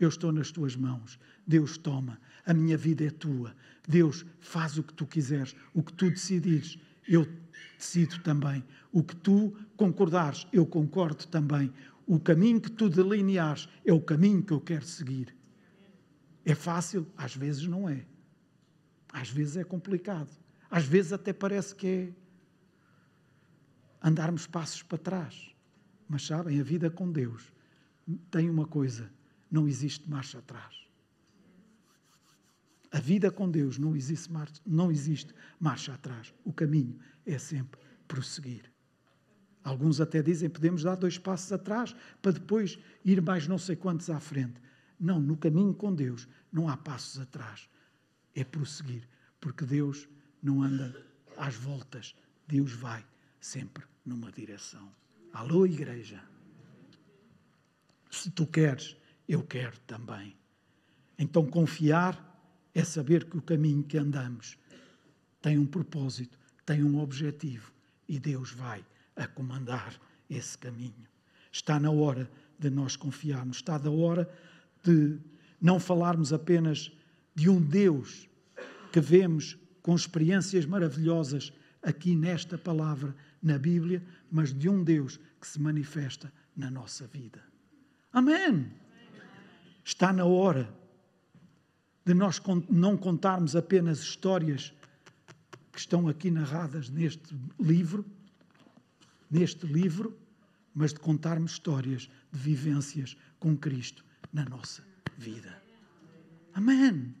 [SPEAKER 1] Eu estou nas tuas mãos. Deus toma. A minha vida é tua. Deus faz o que tu quiseres, o que tu decidires. Eu decido também. O que tu concordares, eu concordo também. O caminho que tu delineares é o caminho que eu quero seguir. É fácil? Às vezes não é. Às vezes é complicado. Às vezes até parece que é andarmos passos para trás. Mas sabem, a vida com Deus tem uma coisa: não existe marcha atrás. A vida com Deus não existe, marcha, não existe marcha atrás. O caminho é sempre prosseguir. Alguns até dizem podemos dar dois passos atrás para depois ir mais não sei quantos à frente. Não, no caminho com Deus não há passos atrás. É prosseguir, porque Deus não anda às voltas. Deus vai sempre numa direção. Alô, igreja. Se tu queres, eu quero também. Então, confiar é saber que o caminho que andamos tem um propósito, tem um objetivo e Deus vai a comandar esse caminho. Está na hora de nós confiarmos, está na hora de não falarmos apenas de um Deus que vemos com experiências maravilhosas aqui nesta palavra, na Bíblia, mas de um Deus que se manifesta na nossa vida. Amém! Está na hora de nós não contarmos apenas histórias que estão aqui narradas neste livro, neste livro, mas de contarmos histórias de vivências com Cristo na nossa vida. Amém.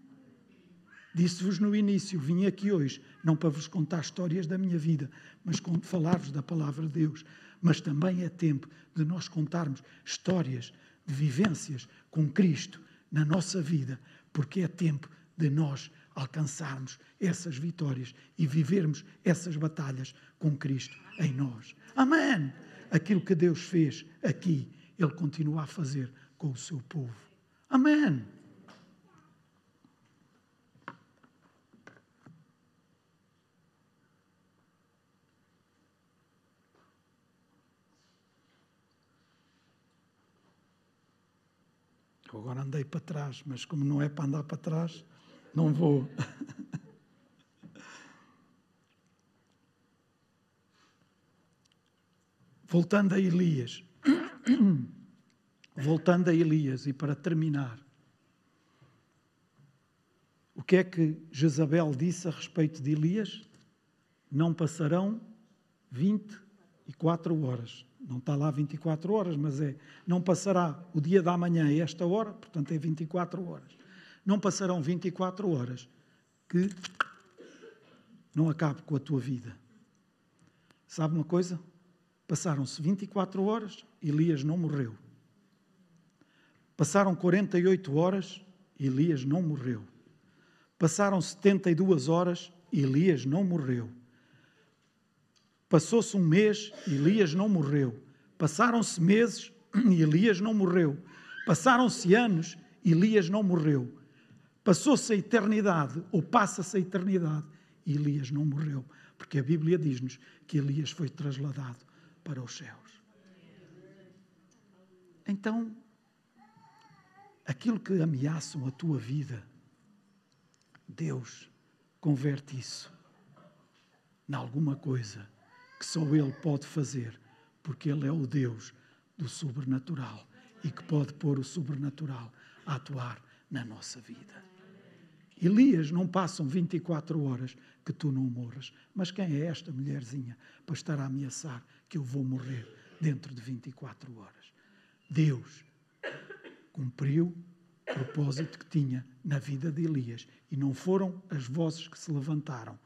[SPEAKER 1] Disse-vos no início, vim aqui hoje, não para vos contar histórias da minha vida, mas falar-vos da palavra de Deus. Mas também é tempo de nós contarmos histórias de vivências com Cristo na nossa vida, porque é tempo de nós alcançarmos essas vitórias e vivermos essas batalhas com Cristo em nós. Amém! Aquilo que Deus fez aqui, Ele continua a fazer com o seu povo. Amém! Agora andei para trás, mas como não é para andar para trás, não vou. Voltando a Elias. Voltando a Elias, e para terminar, o que é que Jezabel disse a respeito de Elias? Não passarão 24 horas. Não está lá 24 horas, mas é. Não passará o dia da manhã a esta hora, portanto é 24 horas. Não passarão 24 horas que não acabe com a tua vida. Sabe uma coisa? Passaram-se 24 horas, Elias não morreu. Passaram 48 horas, Elias não morreu. Passaram 72 horas, Elias não morreu. Passou-se um mês, Elias não morreu. Passaram-se meses, e Elias não morreu. Passaram-se anos, Elias não morreu. Passou-se a eternidade, ou passa-se a eternidade, e Elias não morreu. Porque a Bíblia diz-nos que Elias foi trasladado para os céus. Então, aquilo que ameaçam a tua vida, Deus converte isso em alguma coisa que só Ele pode fazer, porque Ele é o Deus do sobrenatural e que pode pôr o sobrenatural a atuar na nossa vida. Elias não passam 24 horas que tu não morras. Mas quem é esta mulherzinha para estar a ameaçar que eu vou morrer dentro de 24 horas? Deus cumpriu o propósito que tinha na vida de Elias. E não foram as vozes que se levantaram,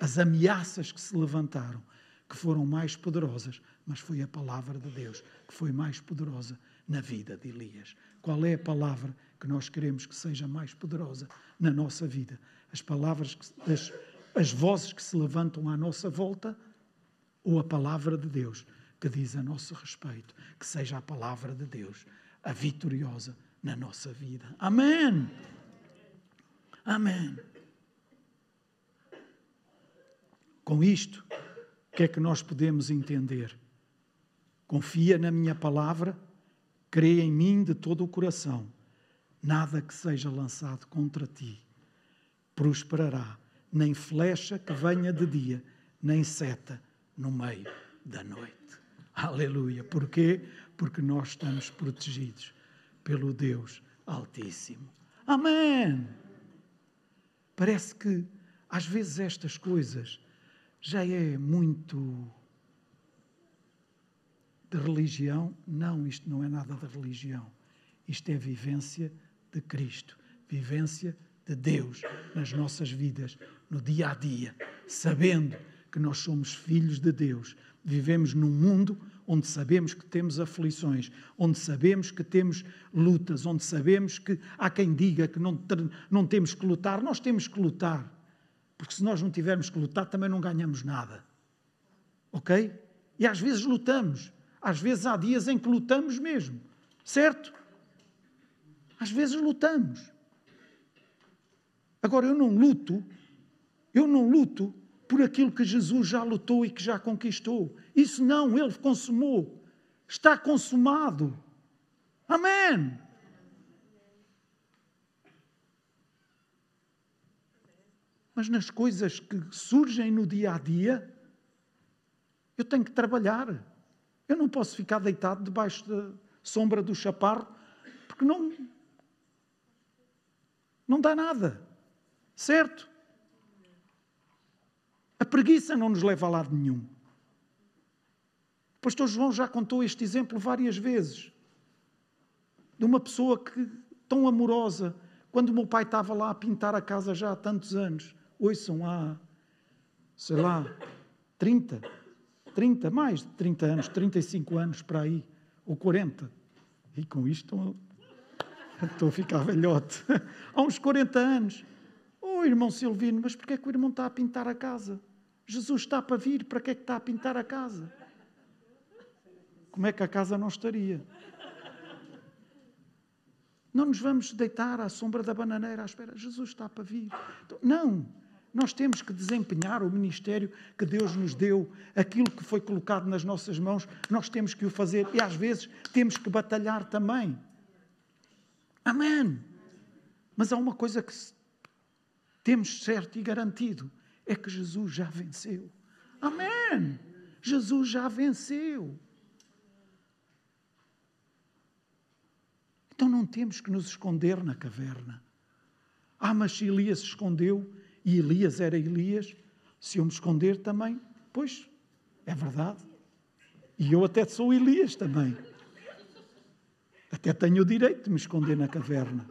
[SPEAKER 1] as ameaças que se levantaram, que foram mais poderosas, mas foi a palavra de Deus que foi mais poderosa na vida de Elias. Qual é a palavra que nós queremos que seja mais poderosa na nossa vida? As palavras, que, as, as vozes que se levantam à nossa volta ou a palavra de Deus que diz a nosso respeito? Que seja a palavra de Deus a vitoriosa na nossa vida. Amém. Amém. Com isto, o que é que nós podemos entender? Confia na minha palavra Crê em mim de todo o coração. Nada que seja lançado contra ti prosperará, nem flecha que venha de dia, nem seta no meio da noite. Aleluia. Porquê? Porque nós estamos protegidos pelo Deus Altíssimo. Amém. Parece que às vezes estas coisas já é muito de religião. Não, isto não é nada de religião. Isto é vivência de Cristo, vivência de Deus nas nossas vidas, no dia a dia, sabendo que nós somos filhos de Deus. Vivemos num mundo onde sabemos que temos aflições, onde sabemos que temos lutas, onde sabemos que há quem diga que não, não temos que lutar. Nós temos que lutar, porque se nós não tivermos que lutar, também não ganhamos nada. Ok? E às vezes lutamos, às vezes há dias em que lutamos mesmo, certo? Às vezes lutamos. Agora, eu não luto, eu não luto por aquilo que Jesus já lutou e que já conquistou. Isso não, ele consumou. Está consumado. Amém. Mas nas coisas que surgem no dia a dia, eu tenho que trabalhar. Eu não posso ficar deitado debaixo da sombra do chaparro, porque não, não dá nada. Certo? A preguiça não nos leva a lado nenhum. O pastor João já contou este exemplo várias vezes. De uma pessoa que, tão amorosa, quando o meu pai estava lá a pintar a casa já há tantos anos, ouçam há, sei lá, 30, 30, mais de 30 anos, 35 anos para aí, ou 40. E com isto estou a ficar velhote. Há uns 40 anos. Oh, irmão Silvino, mas porquê é que o irmão está a pintar a casa? Jesus está para vir, para que é que está a pintar a casa? Como é que a casa não estaria? Não nos vamos deitar à sombra da bananeira à espera. Jesus está para vir. Então, não. Nós temos que desempenhar o ministério que Deus nos deu, aquilo que foi colocado nas nossas mãos, nós temos que o fazer e às vezes temos que batalhar também. Amém. Mas há uma coisa que temos certo e garantido: é que Jesus já venceu. Amém! Jesus já venceu. Então não temos que nos esconder na caverna. Ah, mas Elias se escondeu e Elias era Elias, se eu me esconder também, pois é verdade. E eu até sou Elias também. Até tenho o direito de me esconder na caverna.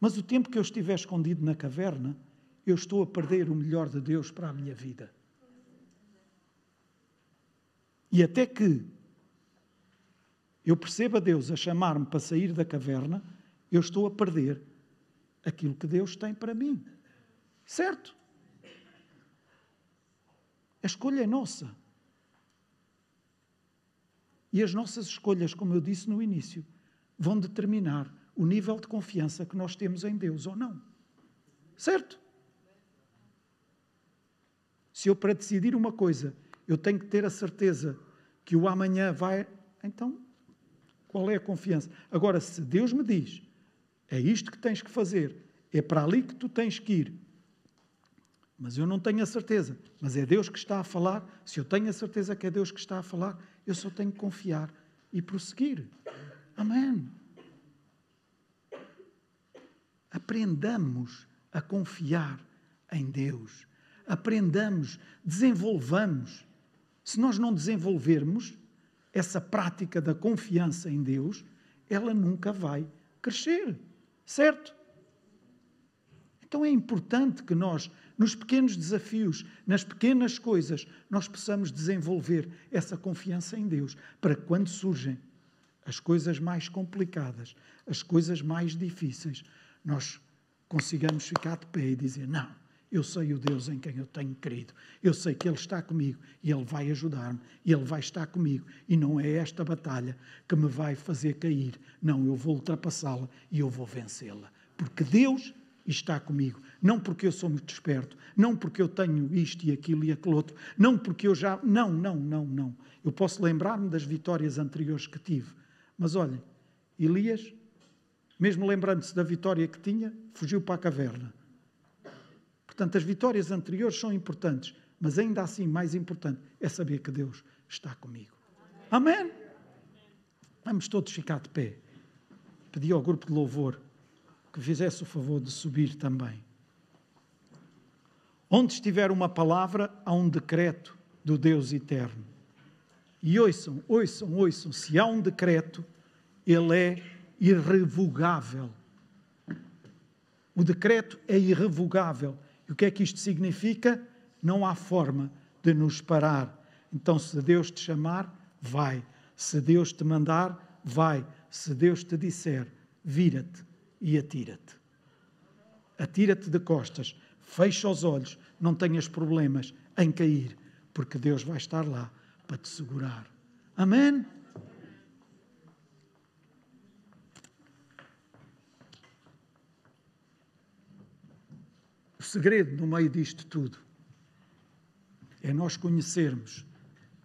[SPEAKER 1] Mas o tempo que eu estiver escondido na caverna, eu estou a perder o melhor de Deus para a minha vida. E até que eu perceba Deus a chamar-me para sair da caverna, eu estou a perder aquilo que Deus tem para mim. Certo? A escolha é nossa. E as nossas escolhas, como eu disse no início, vão determinar o nível de confiança que nós temos em Deus ou não. Certo? Se eu, para decidir uma coisa, eu tenho que ter a certeza que o amanhã vai. Então, qual é a confiança? Agora, se Deus me diz, é isto que tens que fazer, é para ali que tu tens que ir, mas eu não tenho a certeza, mas é Deus que está a falar, se eu tenho a certeza que é Deus que está a falar, eu só tenho que confiar e prosseguir. Amém. Aprendamos a confiar em Deus. Aprendamos, desenvolvamos. Se nós não desenvolvermos essa prática da confiança em Deus, ela nunca vai crescer. Certo? Então é importante que nós, nos pequenos desafios, nas pequenas coisas, nós possamos desenvolver essa confiança em Deus, para quando surgem as coisas mais complicadas, as coisas mais difíceis, nós consigamos ficar de pé e dizer: Não, eu sei o Deus em quem eu tenho crido, eu sei que Ele está comigo e Ele vai ajudar-me e Ele vai estar comigo. E não é esta batalha que me vai fazer cair, não, eu vou ultrapassá-la e eu vou vencê-la, porque Deus está comigo. Não porque eu sou muito esperto, não porque eu tenho isto e aquilo e aquele outro, não porque eu já. Não, não, não, não. Eu posso lembrar-me das vitórias anteriores que tive. Mas olhem, Elias mesmo lembrando-se da vitória que tinha, fugiu para a caverna. Portanto, as vitórias anteriores são importantes, mas ainda assim, mais importante é saber que Deus está comigo. Amém? Vamos todos ficar de pé. Pedi ao grupo de louvor que fizesse o favor de subir também. Onde estiver uma palavra, há um decreto do Deus eterno. E ouçam, ouçam, ouçam, se há um decreto, ele é irrevogável. O decreto é irrevogável. E o que é que isto significa? Não há forma de nos parar. Então, se Deus te chamar, vai. Se Deus te mandar, vai. Se Deus te disser, vira-te e atira-te. Atira-te de costas, fecha os olhos, não tenhas problemas em cair, porque Deus vai estar lá para te segurar. Amém? O segredo no meio disto tudo é nós conhecermos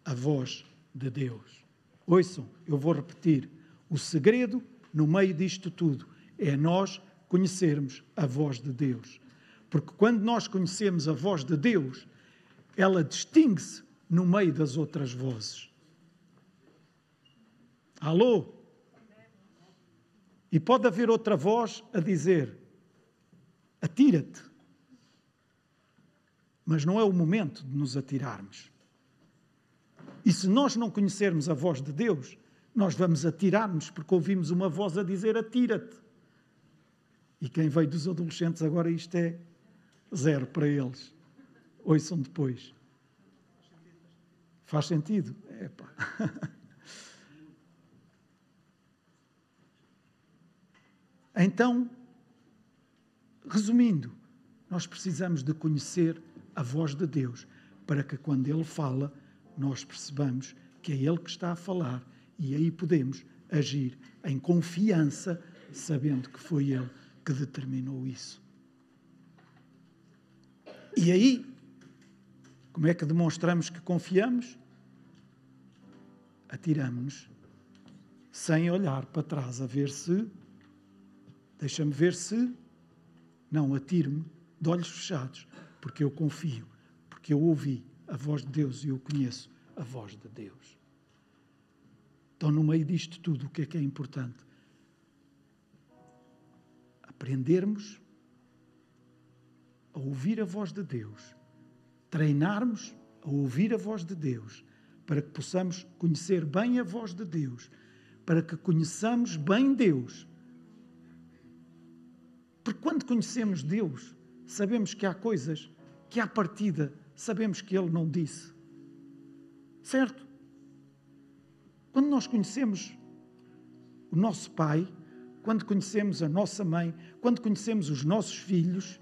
[SPEAKER 1] a voz de Deus. Ouçam, eu vou repetir. O segredo no meio disto tudo é nós conhecermos a voz de Deus. Porque quando nós conhecemos a voz de Deus, ela distingue-se no meio das outras vozes. Alô? E pode haver outra voz a dizer: atira-te. Mas não é o momento de nos atirarmos. E se nós não conhecermos a voz de Deus, nós vamos atirar-nos porque ouvimos uma voz a dizer: atira-te. E quem veio dos adolescentes agora, isto é zero para eles. Ouçam depois. Faz sentido? Epá. Então, resumindo, nós precisamos de conhecer a voz de Deus para que quando Ele fala, nós percebamos que é Ele que está a falar e aí podemos agir em confiança, sabendo que foi Ele que determinou isso. E aí, como é que demonstramos que confiamos? Atiramos-nos sem olhar para trás a ver se. Deixa-me ver se. Não, atiro-me de olhos fechados, porque eu confio, porque eu ouvi a voz de Deus e eu conheço a voz de Deus. Então, no meio disto tudo, o que é que é importante? Aprendermos a ouvir a voz de Deus, treinarmos a ouvir a voz de Deus, para que possamos conhecer bem a voz de Deus, para que conheçamos bem Deus. Porque quando conhecemos Deus, sabemos que há coisas que, à partida, sabemos que Ele não disse. Certo? Quando nós conhecemos o nosso Pai, quando conhecemos a nossa mãe, quando conhecemos os nossos filhos,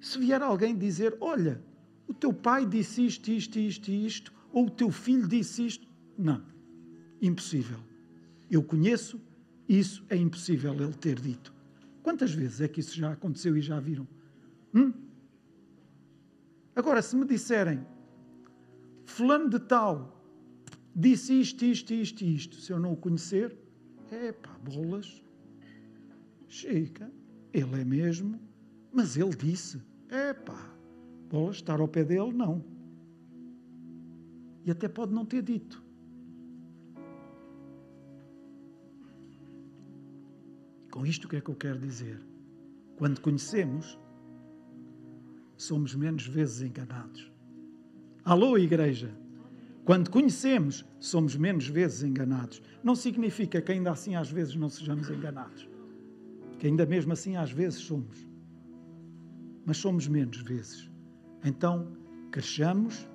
[SPEAKER 1] se vier alguém dizer: Olha, o teu pai disse isto, isto, isto e isto, ou o teu filho disse isto, não, impossível. Eu conheço, isso é impossível ele ter dito. Quantas vezes é que isso já aconteceu e já viram? Hum? Agora, se me disserem, Fulano de Tal disse isto, isto, isto e isto, se eu não o conhecer, é bolas. Chica, ele é mesmo, mas ele disse: é bolas, estar ao pé dele, não. E até pode não ter dito. Com isto, o que é que eu quero dizer? Quando conhecemos, somos menos vezes enganados. Alô, igreja! Quando conhecemos, somos menos vezes enganados. Não significa que ainda assim às vezes não sejamos enganados. Que ainda mesmo assim às vezes somos. Mas somos menos vezes. Então, cresçamos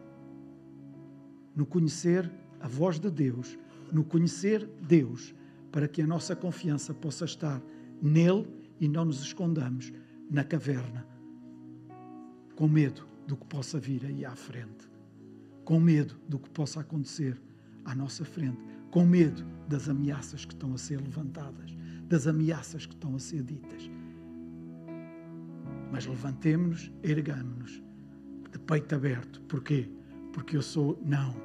[SPEAKER 1] no conhecer a voz de Deus, no conhecer Deus, para que a nossa confiança possa estar nele e não nos escondamos na caverna, com medo do que possa vir aí à frente com medo do que possa acontecer à nossa frente, com medo das ameaças que estão a ser levantadas, das ameaças que estão a ser ditas. Mas levantemos-nos, ergamos-nos de peito aberto. Porquê? Porque eu sou, não,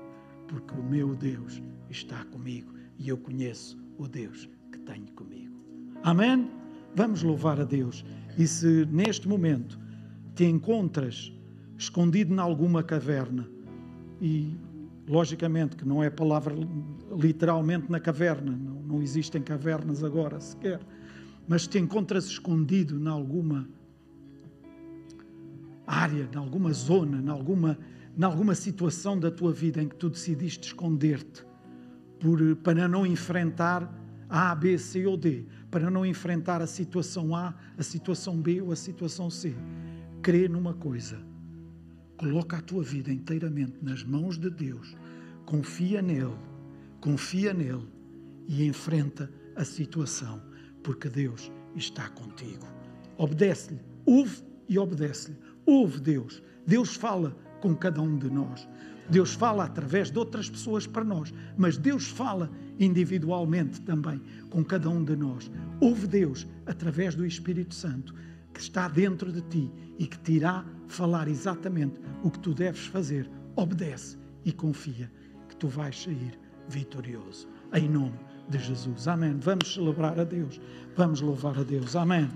[SPEAKER 1] porque o meu Deus está comigo e eu conheço o Deus que tenho comigo. Amém? Vamos louvar a Deus. E se neste momento te encontras escondido em alguma caverna, e logicamente que não é palavra literalmente na caverna, não, não existem cavernas agora sequer, mas te encontras escondido em alguma área, em alguma zona, em alguma, em alguma situação da tua vida em que tu decidiste esconder-te para não enfrentar A, B, C ou D, para não enfrentar a situação A, a situação B ou a situação C. Crê numa coisa. Coloca a tua vida inteiramente nas mãos de Deus. Confia nele. Confia nele e enfrenta a situação, porque Deus está contigo. Obedece-lhe, ouve e obedece-lhe. Ouve Deus. Deus fala com cada um de nós. Deus fala através de outras pessoas para nós, mas Deus fala individualmente também com cada um de nós. Ouve Deus através do Espírito Santo que está dentro de ti e que te irá falar exatamente o que tu deves fazer. Obedece e confia que tu vais sair vitorioso. Em nome de Jesus. Amém. Vamos celebrar a Deus. Vamos louvar a Deus. Amém.